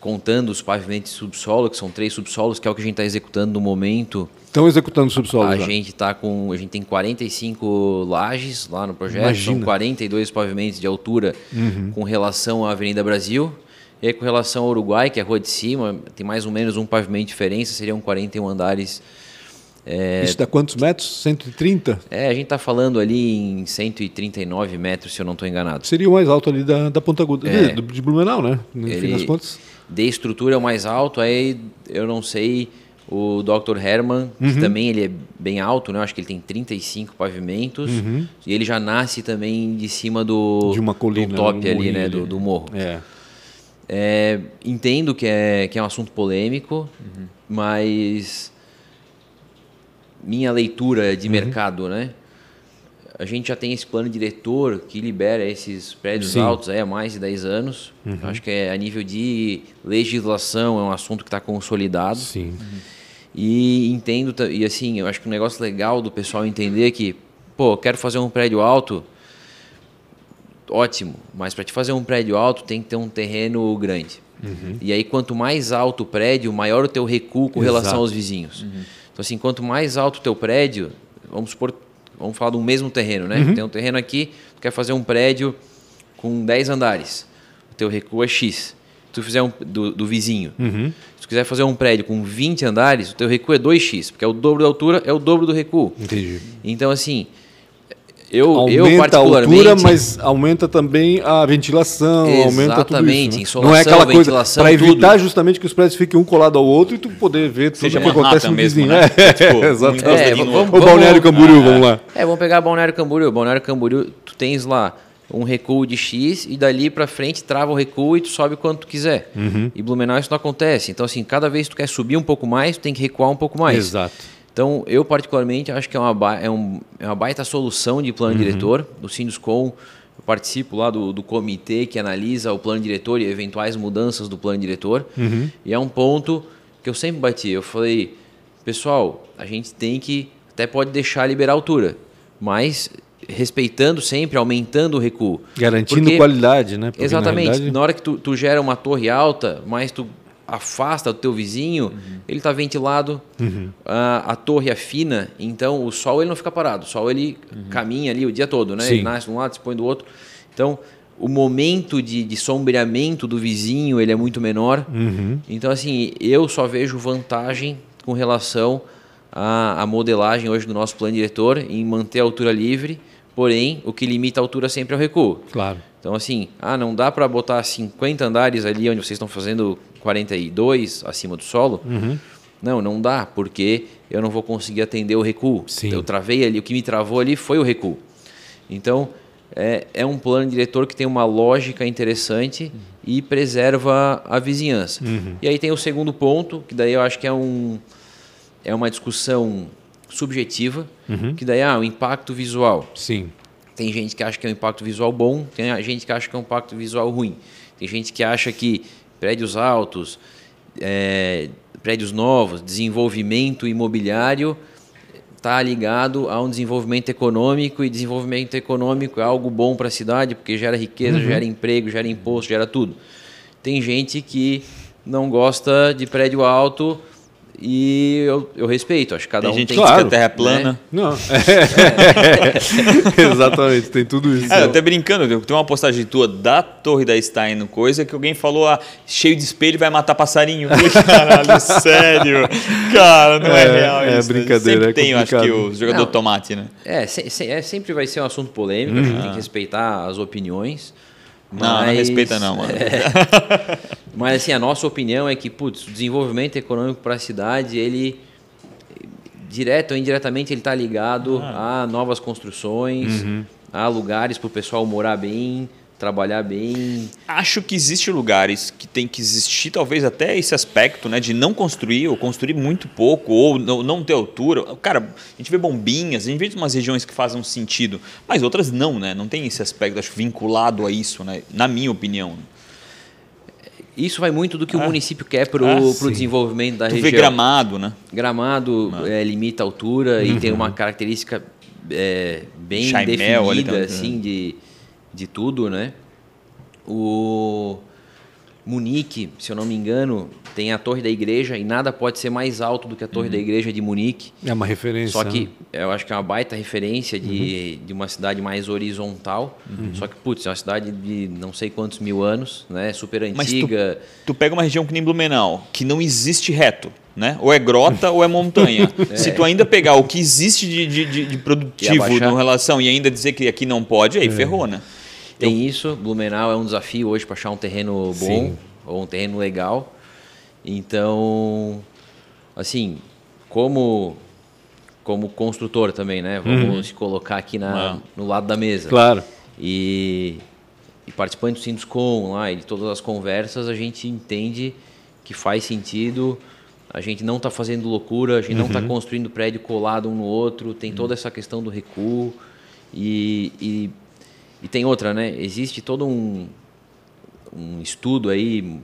contando os pavimentos de subsolo, que são três subsolos, que é o que a gente está executando no momento. Estão executando subsolo A já. gente tá com, a gente tem 45 lajes lá no projeto, Imagina. são 42 pavimentos de altura uhum. com relação à Avenida Brasil. E aí, com relação ao Uruguai, que é a rua de cima, tem mais ou menos um pavimento de diferença, seriam 41 andares é, Isso dá quantos metros? 130? É, a gente está falando ali em 139 metros, se eu não estou enganado. Seria o mais alto ali da, da Ponta Aguda, é, de, de Blumenau, né? No ele, fim das contas. De estrutura é o mais alto, aí eu não sei o Dr. Herman, uhum. que também ele é bem alto, né? Eu acho que ele tem 35 pavimentos. Uhum. E ele já nasce também de cima do, de uma colina, do top ali, né? Do, do, morro. É. É, entendo que é, que é um assunto polêmico, uhum. mas minha leitura de uhum. mercado, né? A gente já tem esse plano diretor que libera esses prédios Sim. altos há mais de 10 anos. Uhum. Acho que é, a nível de legislação é um assunto que está consolidado. Sim. Uhum. E entendo, e assim, eu acho que um negócio legal do pessoal entender que, pô, quero fazer um prédio alto, ótimo, mas para te fazer um prédio alto tem que ter um terreno grande. Uhum. E aí, quanto mais alto o prédio, maior o teu recuo com Exato. relação aos vizinhos. Uhum. Então, assim, quanto mais alto o teu prédio, vamos supor, vamos falar do mesmo terreno, né? Uhum. Tem um terreno aqui, tu quer fazer um prédio com 10 andares. O teu recuo é X. Se tu fizer um do, do vizinho. Uhum. Se tu quiser fazer um prédio com 20 andares, o teu recuo é 2x, porque é o dobro da altura, é o dobro do recuo. Entendi. Então, assim, eu, aumenta eu particularmente, a altura, mas aumenta também a ventilação, aumenta tudo isso. Né? Insolação, Não é aquela coisa para evitar tudo. justamente que os prédios fiquem um colado ao outro e tu poder ver tudo Seja que acontece no mesmo, vizinho. Né? [laughs] É, tipo, exatamente. É, vamos, o Balneário Camboriú, vamos lá. É, vamos pegar Balneário Camboriú. Balneário Camboriú, tu tens lá um recuo de X e dali para frente trava o recuo e tu sobe quanto tu quiser. Uhum. E Blumenau isso não acontece. Então assim, cada vez que tu quer subir um pouco mais, tu tem que recuar um pouco mais. Exato. Então, eu particularmente acho que é uma, é um, é uma baita solução de plano uhum. diretor. Do Sinduscom, eu participo lá do, do comitê que analisa o plano diretor e eventuais mudanças do plano diretor. Uhum. E é um ponto que eu sempre bati. Eu falei, pessoal, a gente tem que, até pode deixar liberar a altura, mas respeitando sempre, aumentando o recuo. Garantindo Porque, qualidade, né? Porque exatamente. Na, realidade... na hora que tu, tu gera uma torre alta, mas tu afasta do teu vizinho, uhum. ele está ventilado, uhum. a, a, torre é fina, então o sol ele não fica parado, o sol ele uhum. caminha ali o dia todo, né? Ele nasce de um lado, se põe do outro. Então, o momento de, de sombreamento do vizinho ele é muito menor. Uhum. Então, assim, eu só vejo vantagem com relação à, à modelagem hoje do nosso plano diretor em manter a altura livre, porém, o que limita a altura sempre é o recuo. Claro. Então, assim, ah, não dá para botar 50 andares ali onde vocês estão fazendo 42 acima do solo. Uhum. Não, não dá, porque eu não vou conseguir atender o recuo. Sim. Eu travei ali, o que me travou ali foi o recuo. Então, é, é um plano diretor que tem uma lógica interessante uhum. e preserva a vizinhança. Uhum. E aí tem o segundo ponto, que daí eu acho que é, um, é uma discussão subjetiva, uhum. que daí ah, o impacto visual. Sim. Tem gente que acha que é um impacto visual bom, tem gente que acha que é um impacto visual ruim. Tem gente que acha que prédios altos, é, prédios novos, desenvolvimento imobiliário está ligado a um desenvolvimento econômico e desenvolvimento econômico é algo bom para a cidade porque gera riqueza, uhum. gera emprego, gera imposto, gera tudo. Tem gente que não gosta de prédio alto e eu, eu respeito, acho que cada tem um gente tem que claro, que a terra é plana. Né? Não. É. [laughs] [laughs] Exatamente, tem tudo isso. É, eu até brincando, tem uma postagem tua da Torre da Stein, coisa que alguém falou, ah, cheio de espelho vai matar passarinho. [laughs] Caralho, sério. Cara, não é, é real é isso. É brincadeira, sempre é tem, acho que o jogador não, tomate, né? É, se, se, é, sempre vai ser um assunto polêmico, uhum. a gente tem que respeitar as opiniões. Mas, não, não respeita não, mano. É, [laughs] mas assim, a nossa opinião é que, putz, o desenvolvimento econômico para a cidade, ele direto ou indiretamente ele está ligado ah. a novas construções, uhum. a lugares para o pessoal morar bem, trabalhar bem. Acho que existem lugares que tem que existir talvez até esse aspecto, né, de não construir ou construir muito pouco ou não, não ter altura. Cara, a gente vê bombinhas, a gente vê umas regiões que fazem sentido, mas outras não, né? Não tem esse aspecto acho vinculado a isso, né? Na minha opinião. Isso vai muito do que o ah. município quer para o ah, desenvolvimento da tu região. Vê gramado, né? Gramado é, limita a altura uhum. e tem uma característica é, bem definida assim, de, de tudo, né? O Munique, se eu não me engano, tem a Torre da Igreja e nada pode ser mais alto do que a Torre uhum. da Igreja de Munique. É uma referência. Só que né? eu acho que é uma baita referência de, uhum. de uma cidade mais horizontal. Uhum. Só que, putz, é uma cidade de não sei quantos mil anos, né? Super antiga. Mas tu, tu pega uma região que nem Blumenau, que não existe reto. Né? Ou é grota ou é montanha. [laughs] É. Se tu ainda pegar o que existe de, de, de produtivo em relação e ainda dizer que aqui não pode, aí é. ferrou, né? Tem eu... isso. Blumenau é um desafio hoje para achar um terreno bom Sim. ou um terreno legal. Então, assim, como como construtor também, né? Vamos uhum. se colocar aqui na, no lado da mesa. Claro. E, e participando do Sinduscom lá e de todas as conversas, a gente entende que faz sentido. A gente não está fazendo loucura, a gente tá uhum. não está construindo prédio colado um no outro, tem toda essa questão do recuo. E, e, e tem outra, né? Existe todo um, um estudo aí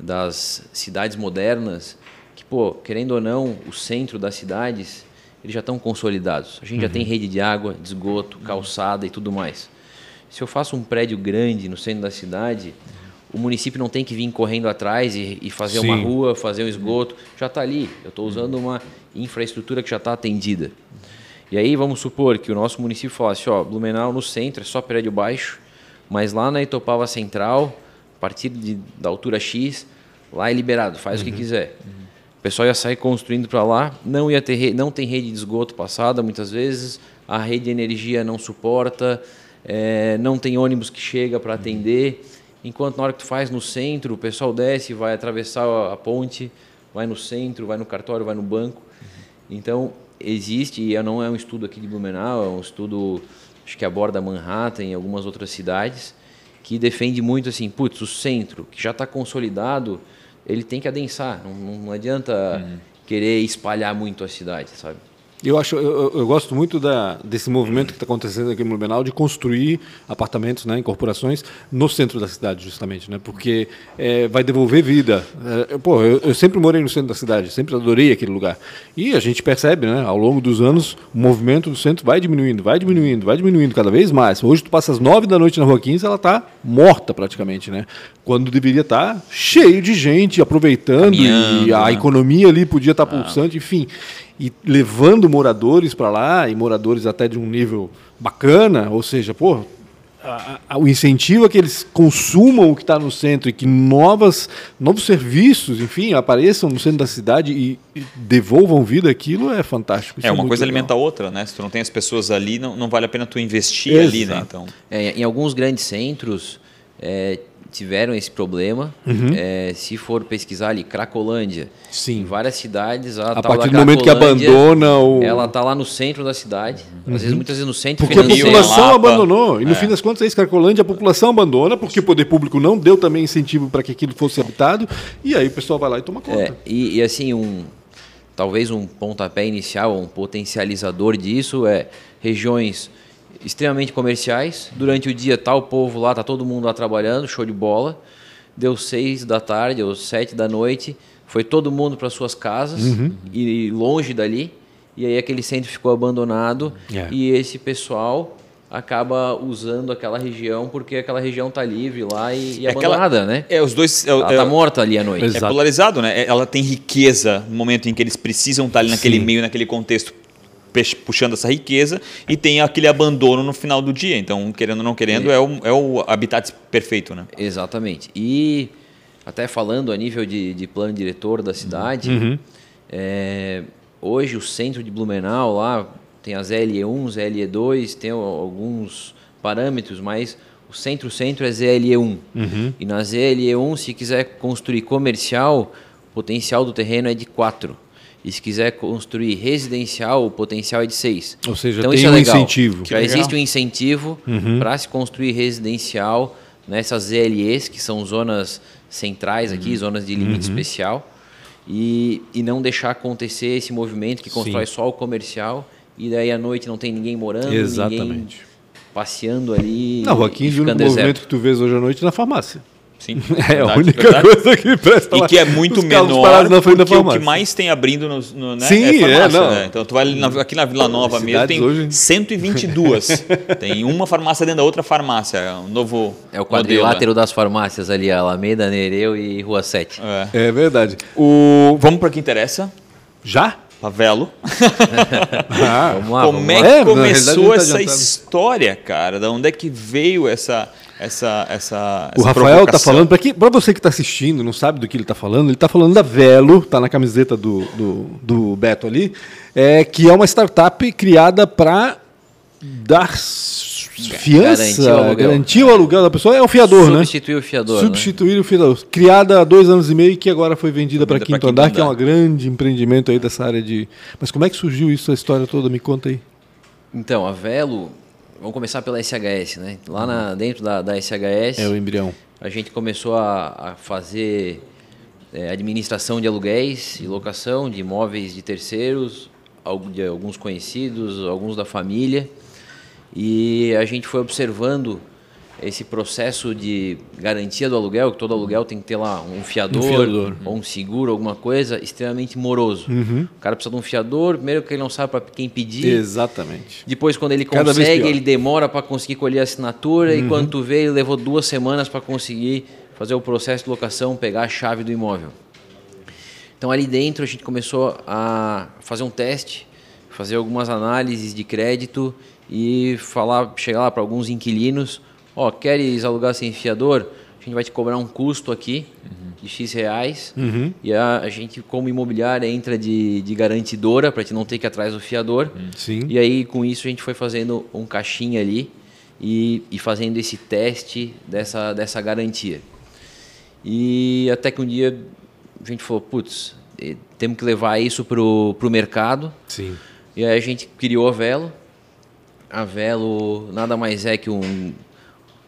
das cidades modernas, que, pô, querendo ou não, o centro das cidades, eles já estão consolidados. A gente uhum. já tem rede de água, de esgoto, calçada e tudo mais. Se eu faço um prédio grande no centro da cidade, o município não tem que vir correndo atrás e, e fazer Sim. uma rua, fazer um esgoto. Já está ali. Eu estou usando uma infraestrutura que já está atendida. E aí vamos supor que o nosso município falasse, ó, Blumenau no centro é só prédio baixo, mas lá na Itopava Central, a partir de, da altura X, Lá é liberado, faz uhum. o que uhum. quiser. Uhum. O pessoal ia sair construindo para lá, não ia ter não tem rede de esgoto passada muitas vezes, a rede de energia não suporta, é, não tem ônibus que chega para atender. Enquanto na hora que tu faz no centro, o pessoal desce, vai atravessar a ponte, vai no centro, vai no cartório, vai no banco. Uhum. Então existe, e não é um estudo aqui de Blumenau, é um estudo acho que aborda Manhattan e algumas outras cidades, que defende muito assim, putz, o centro, que já está consolidado, ele tem que adensar. Não, não adianta uhum. querer espalhar muito a cidade, sabe? Eu acho, eu, eu, gosto muito da, desse movimento que está acontecendo aqui no Blumenau de construir apartamentos, né, incorporações no centro da cidade, justamente, né, porque é, vai devolver vida. É, pô, eu, eu, sempre morei no centro da cidade, sempre adorei aquele lugar. E a gente percebe, né, ao longo dos anos, o movimento do centro vai diminuindo, vai diminuindo, vai diminuindo cada vez mais. Hoje tu passa às nove da noite na Rua 15, ela está morta praticamente, né, quando deveria estar tá cheio de gente aproveitando Caminhando, e a né? economia ali podia estar tá ah. pulsante, enfim e levando moradores para lá, e moradores até de um nível bacana, ou seja, pô, a, a, o incentivo a que eles consumam o que está no centro e que novas, novos serviços, enfim, apareçam no centro da cidade e, e devolvam vida aquilo é fantástico. Isso é, uma é coisa legal. alimenta a outra, né? Se tu não tem as pessoas ali, não, não vale a pena tu investir Exato. ali, né? Então. É, em alguns grandes centros, é, tiveram esse problema. Uhum. É, se for pesquisar ali, Cracolândia, Sim. em várias cidades, ela a tá partir do momento que abandona o... ela está lá no centro da cidade, uhum. às vezes muitas vezes no centro. Porque a população abandonou e no é. fim das contas é Cracolândia, a população abandona porque o poder público não deu também incentivo para que aquilo fosse habitado e aí o pessoal vai lá e toma conta. É, e, e assim um talvez um pontapé inicial, um potencializador disso é regiões extremamente comerciais. Durante o dia tá o povo lá, tá todo mundo lá trabalhando, show de bola. Deu seis da tarde ou sete da noite, foi todo mundo para suas casas uhum. e longe dali. E aí aquele centro ficou abandonado yeah. É. e esse pessoal acaba usando aquela região porque aquela região tá livre lá e, e é abandonada, aquela, né? É, os dois. É, ela é, tá morta ali à noite. Exato. É polarizado, né? Ela tem riqueza no momento em que eles precisam estar ali naquele Sim. meio, naquele contexto puxando essa riqueza e tem aquele abandono no final do dia. Então, querendo ou não querendo, é, o, é o habitat perfeito, né? Exatamente. E até falando a nível de, de plano diretor da cidade, uhum. é, hoje o centro de Blumenau lá tem as LE1, LE2, tem alguns parâmetros, mas o centro-centro é ZLE1. Uhum. E na ZLE1, se quiser construir comercial, o potencial do terreno é de 4. E se quiser construir residencial, o potencial é de 6. Ou seja, então, tem é um legal. incentivo. Já existe um incentivo uhum. para se construir residencial nessas ZLEs, que são zonas centrais aqui, uhum. zonas de limite uhum. especial, e, e não deixar acontecer esse movimento que constrói Sim. só o comercial e daí à noite não tem ninguém morando, Exatamente. ninguém passeando ali. Não, aqui o único movimento que tu vês hoje à noite é na farmácia. Sim. [laughs] É a única coisa que presta E lá. que é muito menor na frente da o que mais tem abrindo no, no, né, Sim, é farmácia, é, não. né? Então tu vai ali na- aqui na Vila Nova mesmo, tem hoje- 122. [laughs] tem uma farmácia dentro da outra farmácia. É um novo É o modelo, quadrilátero das farmácias ali, Alameda, Nereu e Rua 7. né? É. É verdade. O... Vamos para o que interessa. Já? Pavelo. [laughs] Ah, Vamos lá, Como vamos é que É, começou essa tá história, cara? Da onde é que veio essa essa essa, O essa Rafael tá provocação? falando, pra, que, pra você que tá assistindo, não sabe do que ele tá falando, ele tá falando da Velo, tá na camiseta do, do, do Beto ali, é, que é uma startup criada para dar fiança, Garantir o o aluguel da pessoa, é o fiador, né? Substituir o fiador. né? Substituir o fiador. Criada há dois anos e meio e que agora foi vendida para Quinto Quinto Andar, que é Andar. um grande empreendimento aí dessa área de... Mas como é que surgiu isso, a história toda? Me conta aí. Então, a Velo, vamos começar pela SHS, né? Lá na- dentro da, da SHS, É o embrião. a gente começou a, a fazer é, administração de aluguéis e locação de imóveis de terceiros, de alguns conhecidos, alguns da família. E a gente foi observando esse processo de garantia do aluguel, que todo aluguel tem que ter lá um fiador, fiador. ou um seguro, alguma coisa, extremamente moroso. Uhum. O cara precisa de um fiador, primeiro que ele não sabe para quem pedir, Exatamente. depois, quando ele Cada consegue. Uhum. ele demora para conseguir colher a assinatura. E quando tu vê, ele levou duas semanas para conseguir fazer o processo de locação, pegar a chave do imóvel. Então, ali dentro, a gente começou a fazer um teste, fazer algumas análises de crédito e falar, chegar lá para alguns inquilinos: Ó, queres alugar sem fiador? A gente vai te cobrar um custo aqui de X reais. E a, a gente, como imobiliária, entra de, de garantidora para te não ter que ir atrás do fiador. Sim. E aí, com isso, a gente foi fazendo um caixinha ali e, e fazendo esse teste dessa, dessa garantia. E até que um dia a gente falou, putz, eh, temos que levar isso pro, pro mercado. Sim. E aí a gente criou a Velo. A Velo nada mais é que um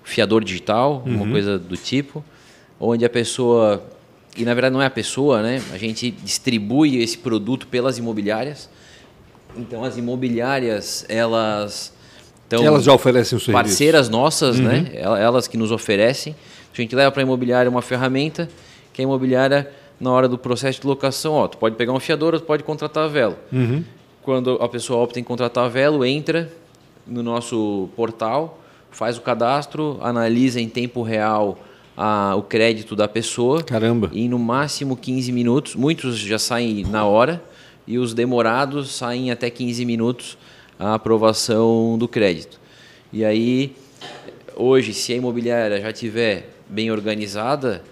fiador digital, uma coisa do tipo, onde a pessoa, e na verdade não é a pessoa, né? A gente distribui esse produto pelas imobiliárias. Então as imobiliárias, elas estão Elas já oferecem o serviço. parceiras nossas, né? El- Elas que nos oferecem. A gente leva para a imobiliária uma ferramenta que a imobiliária, na hora do processo de locação, ó, tu pode pegar um fiador, ou tu pode contratar a Velo. Quando a pessoa opta em contratar a Velo, entra no nosso portal, faz o cadastro, analisa em tempo real a- o crédito da pessoa. Caramba. Em no máximo 15 minutos. Muitos já saem na hora e os demorados saem até 15 minutos a aprovação do crédito. E aí, hoje, se a imobiliária já tiver bem organizada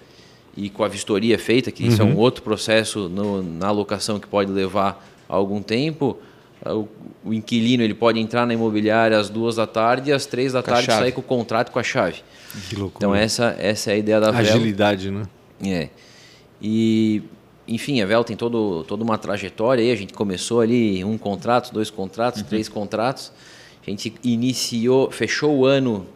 e com a vistoria feita, que isso é um outro processo no- na alocação que pode levar algum tempo, o, o inquilino ele pode entrar na imobiliária às duas da tarde e às três da Com tarde sair com o contrato com a chave. Que loucura. Então essa, essa é a ideia da Velo. Agilidade, né? É. E, enfim, a Vel tem todo, toda uma trajetória aí. A gente começou ali um contrato, dois contratos, três contratos. A gente iniciou, fechou o ano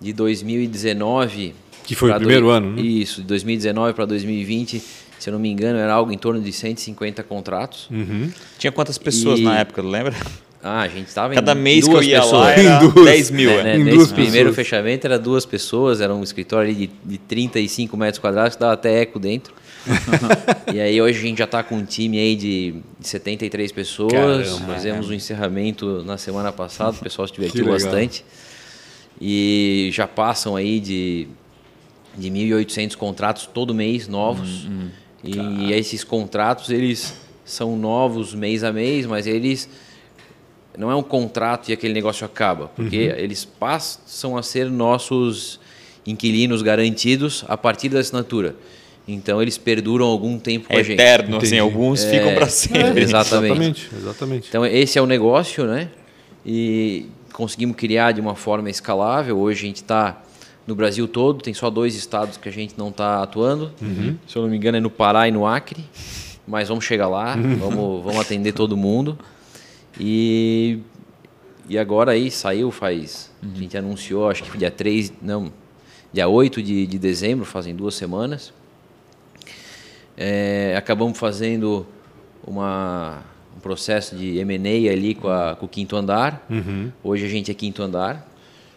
de 2019. Que foi o primeiro doi- ano, né? Isso, de 2019 para 2020. Se eu não me engano, era algo em torno de 150 contratos. Uhum. Tinha quantas pessoas E- na época, lembra? Ah, a gente estava Cada em mês que eu duas ia pessoas. lá era Em duas. 10 mil. Né, é. né, Nesse duas primeiro pessoas. fechamento era duas pessoas, era um escritório ali de, de 35 metros quadrados, que dava até eco dentro. [laughs] e aí hoje a gente já está com um time aí de 73 pessoas. Caramba, Fizemos um encerramento na semana passada, o pessoal se divertiu bastante. E já passam aí de, de 1.800 contratos todo mês, novos. Hum, E esses contratos, eles são novos mês a mês, mas eles não é um contrato e aquele negócio acaba, porque Uhum. eles passam a ser nossos inquilinos garantidos a partir da assinatura. Então eles perduram algum tempo com É a gente. eterno, assim, alguns ficam para sempre. É, [laughs] exatamente. Exatamente, exatamente. Então esse é o negócio, né? E conseguimos criar de uma forma escalável. Hoje a gente está no Brasil todo, tem só dois estados que a gente não está atuando. Se eu não me engano é no Pará e no Acre, mas vamos chegar lá, vamos, vamos atender todo mundo. E, e agora aí saiu faz, a gente anunciou, acho que dia 3, não, dia 8 de, de dezembro, fazem duas semanas. É, acabamos fazendo uma, um processo de M&A ali com, a, com o quinto andar. Hoje a gente é quinto andar.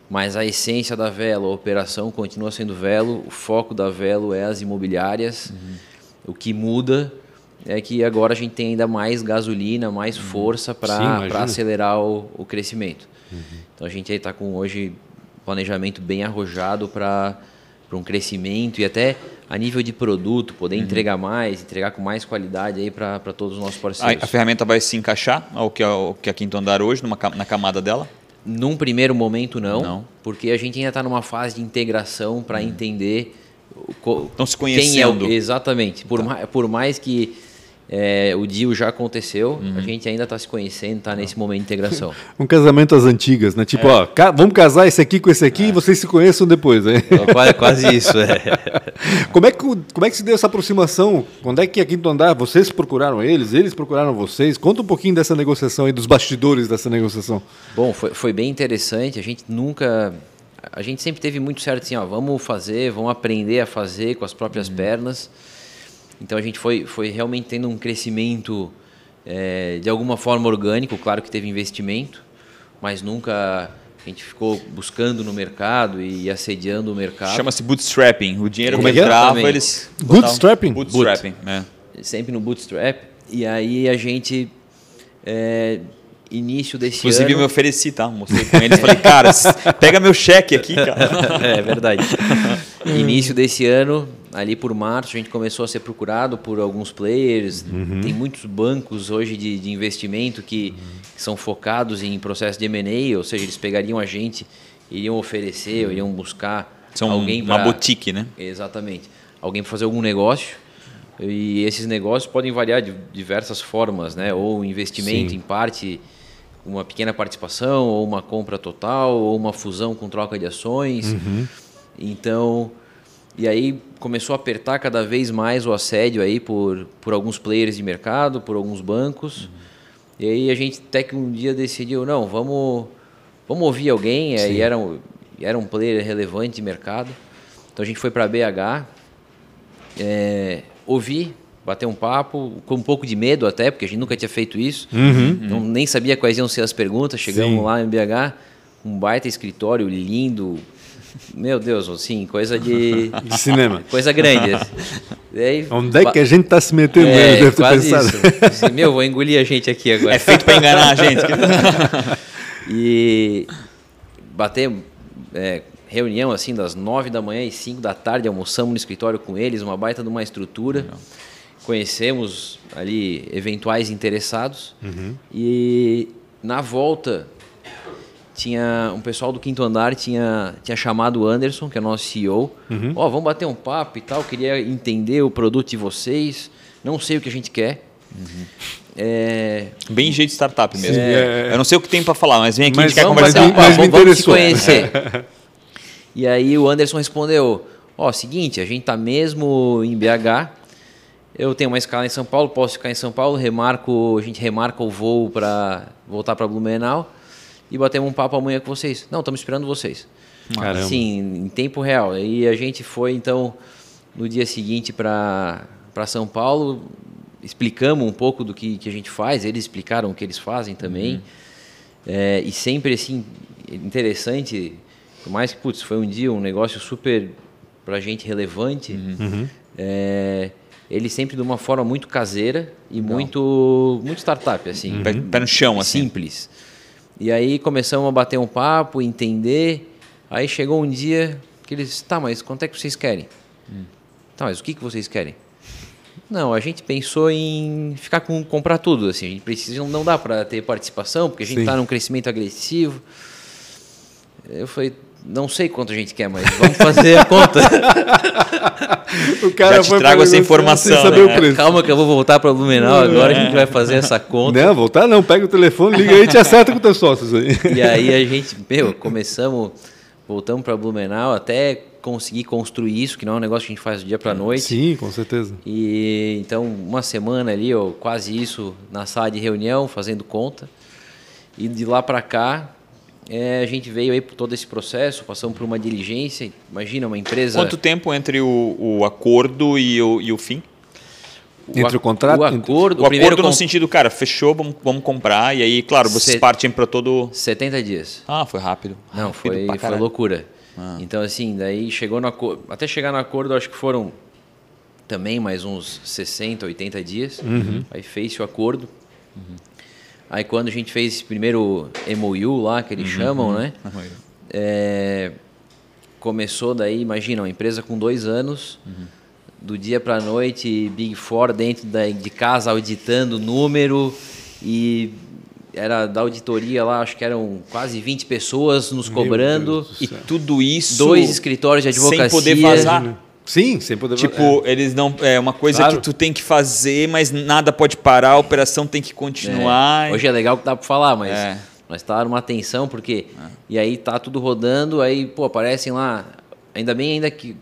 Mas a essência da Velo, a operação continua sendo Velo, o foco da Velo é as imobiliárias. Uhum. O que muda é que agora a gente tem ainda mais gasolina, mais uhum. força para acelerar o, o crescimento. Uhum. Então a gente está com hoje planejamento bem arrojado para um crescimento e até a nível de produto, poder uhum. entregar mais, entregar com mais qualidade aí para todos os nossos parceiros. A, a, ferramenta vai se encaixar ao que, ao que a Quinto Andar hoje, numa, na camada dela? Num primeiro momento não, não. porque a gente ainda está numa fase de integração para uhum. entender Estão se conhecendo. Quem é o, exatamente. Por, tá. mais, por mais que é, o deal já aconteceu, uhum. a gente ainda está se conhecendo, está nesse momento de integração. [laughs] um casamento às antigas, né? Tipo, é. ó, ca vamos casar esse aqui com esse aqui é. e vocês se conheçam depois, né? Quase, quase isso, é. [laughs] como, é que, como é que se deu essa aproximação? Quando é que aqui no Andar, vocês procuraram eles, eles procuraram vocês? Conta um pouquinho dessa negociação e dos bastidores dessa negociação. Bom, foi, foi bem interessante, a gente nunca... A gente sempre teve muito certo assim, ó, vamos fazer, vamos aprender a fazer com as próprias uhum. pernas. Então a gente foi, foi realmente tendo um crescimento é, de alguma forma orgânico, claro que teve investimento, mas nunca a gente ficou buscando no mercado e assediando o mercado. Chama-se bootstrapping. O dinheiro Como que é? entrava, eles. Bootstrapping? Bootstrapping, Boot. é. Sempre no bootstrap. E aí a gente. É, início desse Inclusive, ano. Inclusive, me ofereci, tá? Mostrei com eles. Falei, cara, pega meu cheque aqui, cara. [laughs] é verdade. [laughs] início desse ano, ali por março, a gente começou a ser procurado por alguns players. Uhum. Tem muitos bancos hoje de, de investimento que, uhum. que, são focados em processo de M&A, ou seja, eles pegariam a gente, iriam oferecer, uhum. iriam buscar são alguém uma pra... boutique, né? Exatamente. Alguém para fazer algum negócio. E esses negócios podem variar de diversas formas, né? Ou investimento Sim. em parte uma pequena participação, ou uma compra total, ou uma fusão com troca de ações. Uhum. Então, e aí começou a apertar cada vez mais o assédio aí por, por alguns players de mercado, por alguns bancos. Uhum. E aí a gente até que um dia decidiu, não, vamos, vamos ouvir alguém. E era, um, era um player relevante de mercado. Então a gente foi para BH, é, ouvir bater um papo, com um pouco de medo até, porque a gente nunca tinha feito isso. Uhum. Não, nem sabia quais iam ser as perguntas. Chegamos Sim. lá em BH, um baita escritório lindo. Meu Deus, assim, coisa de. [laughs] De cinema. Coisa grande. Aí, Onde é que a gente está se metendo? É, deve ter pensado. Isso. Assim, meu, vou engolir a gente aqui agora. É feito para enganar a gente. [laughs] e bater. É, reunião assim das nove da manhã e cinco da tarde, almoçamos no escritório com eles, uma baita de uma estrutura. Legal conhecemos ali eventuais interessados uhum. e na volta tinha um pessoal do quinto andar tinha tinha chamado o Anderson que é nosso CEO uhum. ó uhum. oh, vamos bater um papo e tal queria entender o produto de vocês não sei o que a gente quer. Uhum. é... bem jeito de startup mesmo. É... eu não sei o que tem para falar mas vem aqui mas a gente vamos, quer conversar. mas, mas vamos, se conhecer. [laughs] E aí o Anderson respondeu ó oh, seguinte a gente tá mesmo em BH eu tenho uma escala em São Paulo, posso ficar em São Paulo, remarco, a gente remarca o voo para voltar para Blumenau e batemos um papo amanhã com vocês. Não, estamos esperando vocês. Caramba. Sim, em tempo real. E a gente foi então no dia seguinte para para São Paulo, explicamos um pouco do que, que a gente faz, eles explicaram o que eles fazem também. Uhum. É, e sempre assim interessante, por mais que putz, foi um dia um negócio super para a gente relevante. Uhum. É, ele sempre de uma forma muito caseira e muito muito startup assim uhum. pé, pé, no chão assim simples e aí começamos a bater um papo entender. Aí chegou um dia que eles tá mas quanto é que vocês querem? Hum. tá mas o que que vocês querem? Não a gente pensou em ficar com comprar tudo assim a gente precisa não dá para ter participação porque a gente está num crescimento agressivo. Eu falei não sei quanto a gente quer, mas vamos fazer a conta. [laughs] o cara Já te trago essa informação. Né? Calma que eu vou voltar para Blumenau, agora é. a gente vai fazer essa conta. Não, voltar não, pega o telefone, liga aí e te acerta com teus sócios aí. E aí a gente, meu, começamos, voltamos para Blumenau até conseguir construir isso, que não é um negócio que a gente faz do dia para a noite. Sim, com certeza. E então, uma semana ali, ou quase isso, na sala de reunião, fazendo conta. E de lá para cá, é, a gente veio aí por todo esse processo, passamos por uma diligência. Imagina uma empresa. Quanto tempo entre o, o acordo e o, e o fim? Entre o contrato? O acordo, o, o acordo no sentido, cara, fechou, vamos, vamos comprar. E aí, claro, vocês Set... partem para todo. 70 dias. Ah, foi rápido. Não, rápido foi, foi loucura. Ah. Então, assim, daí chegou no acordo. Até chegar no acordo, acho que foram também mais uns 60, 80 dias. Uhum. Aí fez o acordo. Uhum. Aí quando a gente fez esse primeiro MOU lá, que eles uhum. chamam, né? Uhum. É, começou daí, imagina, uma empresa com dois anos, uhum. do dia para a noite, Big Four dentro da, de casa auditando número e era da auditoria lá, acho que eram quase 20 pessoas nos cobrando. E tudo isso. Dois escritórios de advocacia. Sem poder vazar. Sim, sem poder Tipo, é. eles não. É uma coisa claro. que tu tem que fazer, mas nada pode parar, a operação tem que continuar. É. Hoje é legal que dá para falar, mas é. nós tá numa atenção, porque. É. E aí tá tudo rodando, aí, pô, aparecem lá. Ainda bem ainda que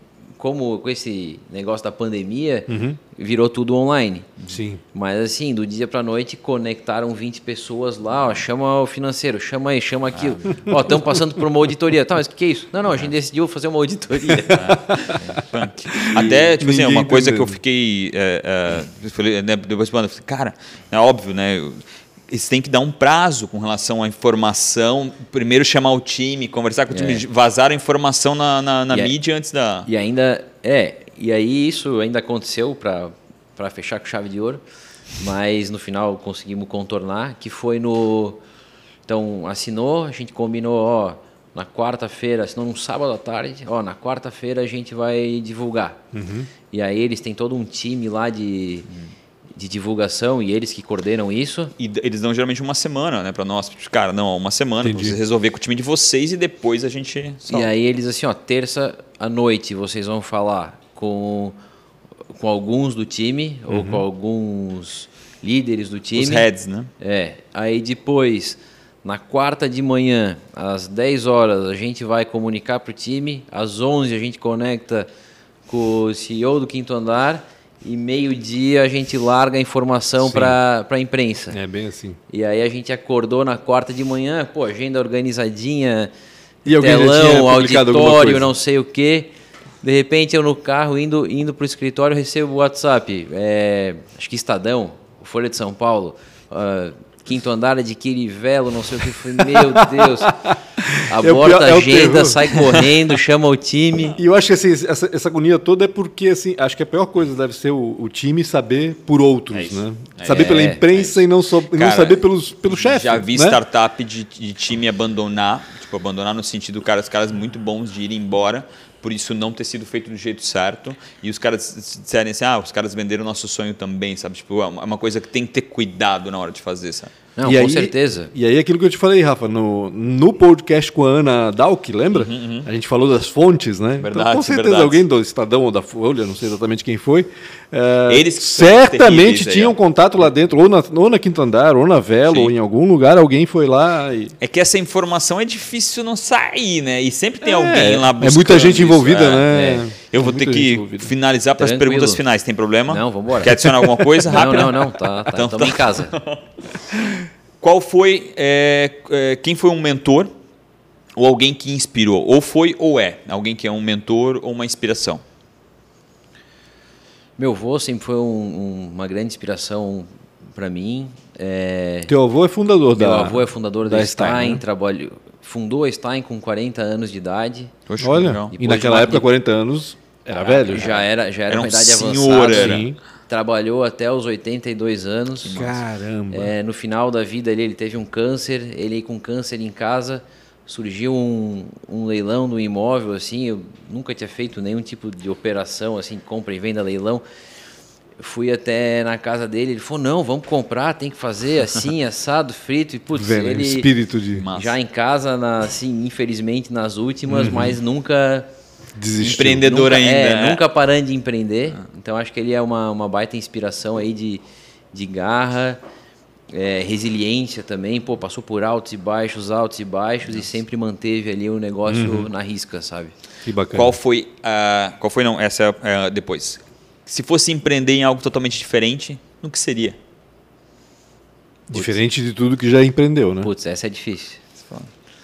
como com esse negócio da pandemia, uhum. virou tudo online. Sim. Mas assim, do dia para noite conectaram 20 pessoas lá, ó, chama o financeiro, chama aí, chama aquilo. Ah. Ó, estamos passando por uma auditoria. Tá, mas o que, que é isso? Não, não, a gente decidiu fazer uma auditoria. [laughs] Ah. Até, tipo assim, uma coisa que eu fiquei. É, é, falei, né, depois, mano, cara, é óbvio, né? Eles têm que dar um prazo com relação à informação. Primeiro chamar o time, conversar com o time, é. vazar a informação na, na, na mídia antes da. E ainda. É, e aí isso ainda aconteceu para fechar com chave de ouro, mas no final conseguimos contornar, que foi no. Então, assinou, a gente combinou, ó, na quarta-feira, assinou no sábado à tarde, ó, na quarta-feira a gente vai divulgar. Uhum. E aí eles têm todo um time lá de. Uhum de divulgação e eles que coordenam isso. E eles dão geralmente uma semana, né, para nós. Cara, não, uma semana para vocês resolver com o time de vocês e depois a gente. E aí eles assim, ó, terça à noite vocês vão falar com com alguns do time uhum. ou com alguns líderes do time. Os heads, né? É. Aí depois na quarta de manhã, às 10 horas, a gente vai comunicar para o time. Às 11 a gente conecta com o CEO do quinto andar e meio-dia a gente larga a informação para a imprensa. É bem assim. E aí a gente acordou na quarta de manhã, pô, agenda organizadinha, e telão, auditório, não sei o quê. De repente eu no carro indo indo para o escritório recebo o WhatsApp, é, acho que Estadão, Folha de São Paulo, uh, quinto andar de Quirivelo, não sei o que foi. Meu Deus. [laughs] Aborta é a agenda, é sai correndo, chama o time. E eu acho que assim, essa, essa agonia toda é porque assim, acho que a pior coisa deve ser o, o time saber por outros, é né? Saber é, pela imprensa e não, so, Cara, não saber pelos, pelo chefe. Já vi né? startup de, de time abandonar, tipo, abandonar no sentido, cara, os caras muito bons de ir embora por isso não ter sido feito do jeito certo. E os caras disserem assim, ah, os caras venderam o nosso sonho também, sabe? Tipo, é uma coisa que tem que ter cuidado na hora de fazer, sabe? Não, e com aí, certeza. E aí aquilo que eu te falei, Rafa, no, no podcast com a Ana Dalk, lembra? Uhum, uhum. A gente falou das fontes, né? Verdade, então, com certeza verdade. alguém do Estadão ou da Folha, não sei exatamente quem foi, é, Eles certamente tinham aí, contato lá dentro, ou na, ou na Quinto Andar, ou na Vela, Sim. ou em algum lugar, alguém foi lá e... É que essa informação é difícil não sair, né? E sempre tem é, alguém lá buscando É muita gente envolvida, isso. É, né? Eu vou ter que finalizar para as perguntas finais. Tem problema? Não, vamos embora. Quer adicionar alguma coisa? [laughs] Rápido? Não, não, não. Tá, tá, então, estamos tá. em casa. [laughs] Qual foi, é, é, quem foi um mentor ou alguém que inspirou? Ou foi ou é alguém que é um mentor ou uma inspiração? Meu avô sempre foi um, um, uma grande inspiração para mim. É... Teu avô é fundador Meu da Meu avô é fundador da, da Stein, Stein né? trabalho, fundou a Stein com 40 anos de idade. Poxa, Olha, e naquela época, 40 anos, era velho? Já, já era, já era, era uma idade senhor, avançada. Era. Sim trabalhou até os 82 anos. Caramba! É, no final da vida ele, ele teve um câncer, ele com câncer em casa, surgiu um, um leilão do imóvel, assim, eu nunca tinha feito nenhum tipo de operação, assim, compra e venda leilão. Fui até na casa dele, ele falou, não, vamos comprar, tem que fazer assim, [laughs] assado, frito, e putz, Vendo, ele... espírito de... Já em casa, na, assim, infelizmente nas últimas, uhum. mas nunca Desistiu. Empreendedor nunca, ainda. É, né? Nunca parando de empreender. Ah. Então acho que ele é uma, uma baita inspiração aí de, de garra, é, resiliência também. Pô, passou por altos e baixos, altos e baixos Nossa. e sempre manteve ali o negócio uhum. na risca, sabe? Que bacana. Qual foi a. Qual foi, não? Essa é depois. Se fosse empreender em algo totalmente diferente, no que seria? Diferente Putz. de tudo que já empreendeu, né? Putz, essa é difícil.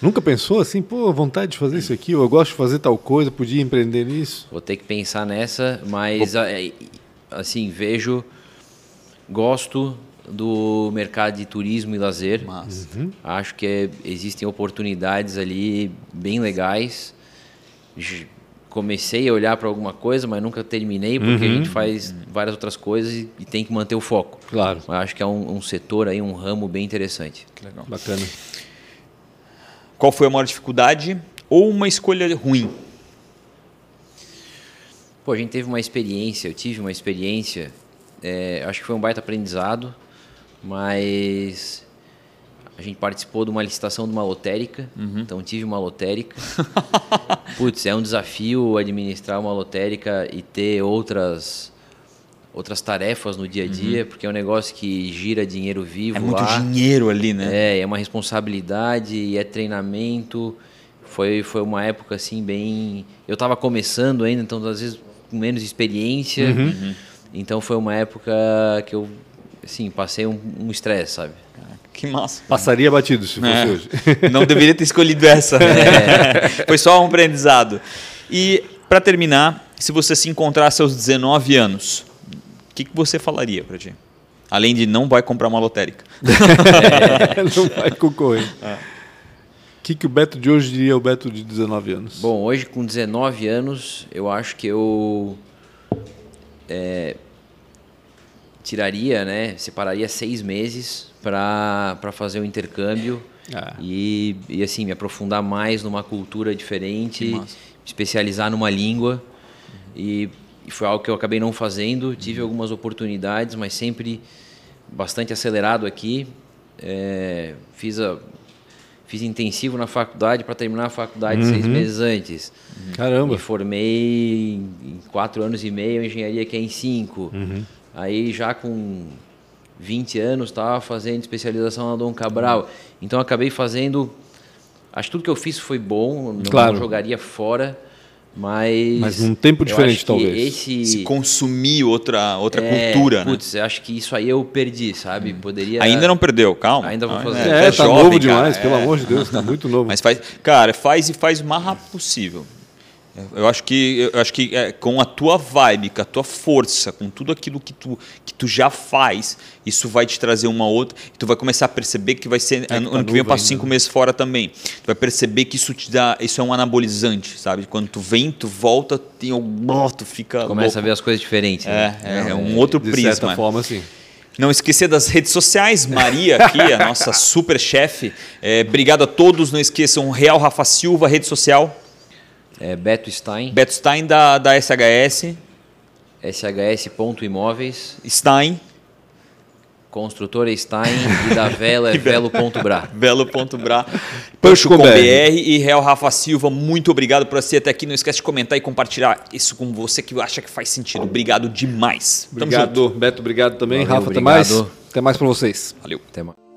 Nunca pensou assim, pô, vontade de fazer isso aqui, eu gosto de fazer tal coisa, podia empreender nisso? Vou ter que pensar nessa, mas Vou... assim, vejo Gosto do mercado de turismo e lazer. Uhum. Acho que é, existem oportunidades ali bem legais. Comecei a olhar para alguma coisa, mas nunca terminei, porque uhum. a gente faz várias outras coisas e, e, tem que manter o foco. Claro. Mas acho que é um, um setor aí, um ramo bem interessante. Que legal. Bacana. Qual foi a maior dificuldade ou uma escolha ruim? Pô, a gente teve uma experiência, eu tive uma experiência, é, acho que foi um baita aprendizado mas a gente participou de uma licitação de uma lotérica, uhum. então tive uma lotérica. [laughs] Putz, é um desafio administrar uma lotérica e ter outras outras tarefas no dia a dia, uhum. porque é um negócio que gira dinheiro vivo É muito lá. dinheiro ali, né? É, é uma responsabilidade e é treinamento. Foi foi uma época assim bem, eu estava começando ainda, então às vezes com menos experiência. Uhum. Então foi uma época que eu Sim, passei um estresse, sabe? Que massa. Passaria batido se fosse é. hoje. [laughs] Não deveria ter escolhido essa. É. [laughs] Foi só um aprendizado. E, para terminar, se você se encontrasse aos 19 anos, o que, que você falaria para ti? Além de não vai comprar uma lotérica. É. [laughs] não vai concorrer. É. O que, que o Beto de hoje diria ao Beto de 19 anos? Bom, hoje com 19 anos, eu acho que eu é, tiraria, né, separaria seis meses para fazer o intercâmbio ah. e, e assim me aprofundar mais numa cultura diferente, especializar numa língua e, e, foi algo que eu acabei não fazendo. Tive uhum. algumas oportunidades, mas sempre bastante acelerado aqui. É, fiz a fiz intensivo na faculdade para terminar a faculdade uhum. seis meses antes. Caramba! Me formei em quatro anos e meio, engenharia que é em cinco. Uhum. Aí já com 20 anos estava fazendo especialização na Dom Cabral. Então acabei fazendo. Acho que tudo que eu fiz foi bom, não, claro. jogaria fora. Mas, mas num tempo diferente, talvez. Esse... Se consumir outra, outra é, cultura, putz, né? eu acho que isso aí eu perdi, sabe? Poderia... Ainda não perdeu, calma. Ainda vou fazer. É, é tá jovem, novo demais, cara, pelo é. amor de Deus, tá muito novo. Mas faz, cara, faz e faz o mais rápido possível. Eu acho que, eu acho que é, com a tua vibe, com a tua força, com tudo aquilo que tu, que tu já faz, isso vai te trazer uma outra. E tu vai começar a perceber que vai ser. É, ano, tá que vem eu passo cinco né? meses fora também. Tu vai perceber que isso te dá. Isso é um anabolizante, sabe? Quando tu vem, tu volta, tem algum. Tu fica. Começa louco. a ver as coisas diferentes. Né? É, é, é, um outro de prisma. De certa forma, sim. Não esquecer das redes sociais, Maria aqui, a nossa [laughs] super chefe. É, obrigado a todos, não esqueçam Real Rafa Silva, rede social. É Beto Stein. Beto Stein da, da SHS. SHS.imóveis. Stein. Construtora Stein e da Vela é velo.bra. Velo.bra. Pancho.com.br e Real Rafa Silva, muito obrigado por assistir até aqui. Não esquece de comentar e compartilhar isso com você que acha que faz sentido. Obrigado demais. Obrigado, Beto. Obrigado também. Valeu, Rafa, obrigado. até mais. Até mais para vocês. Valeu. Até mais.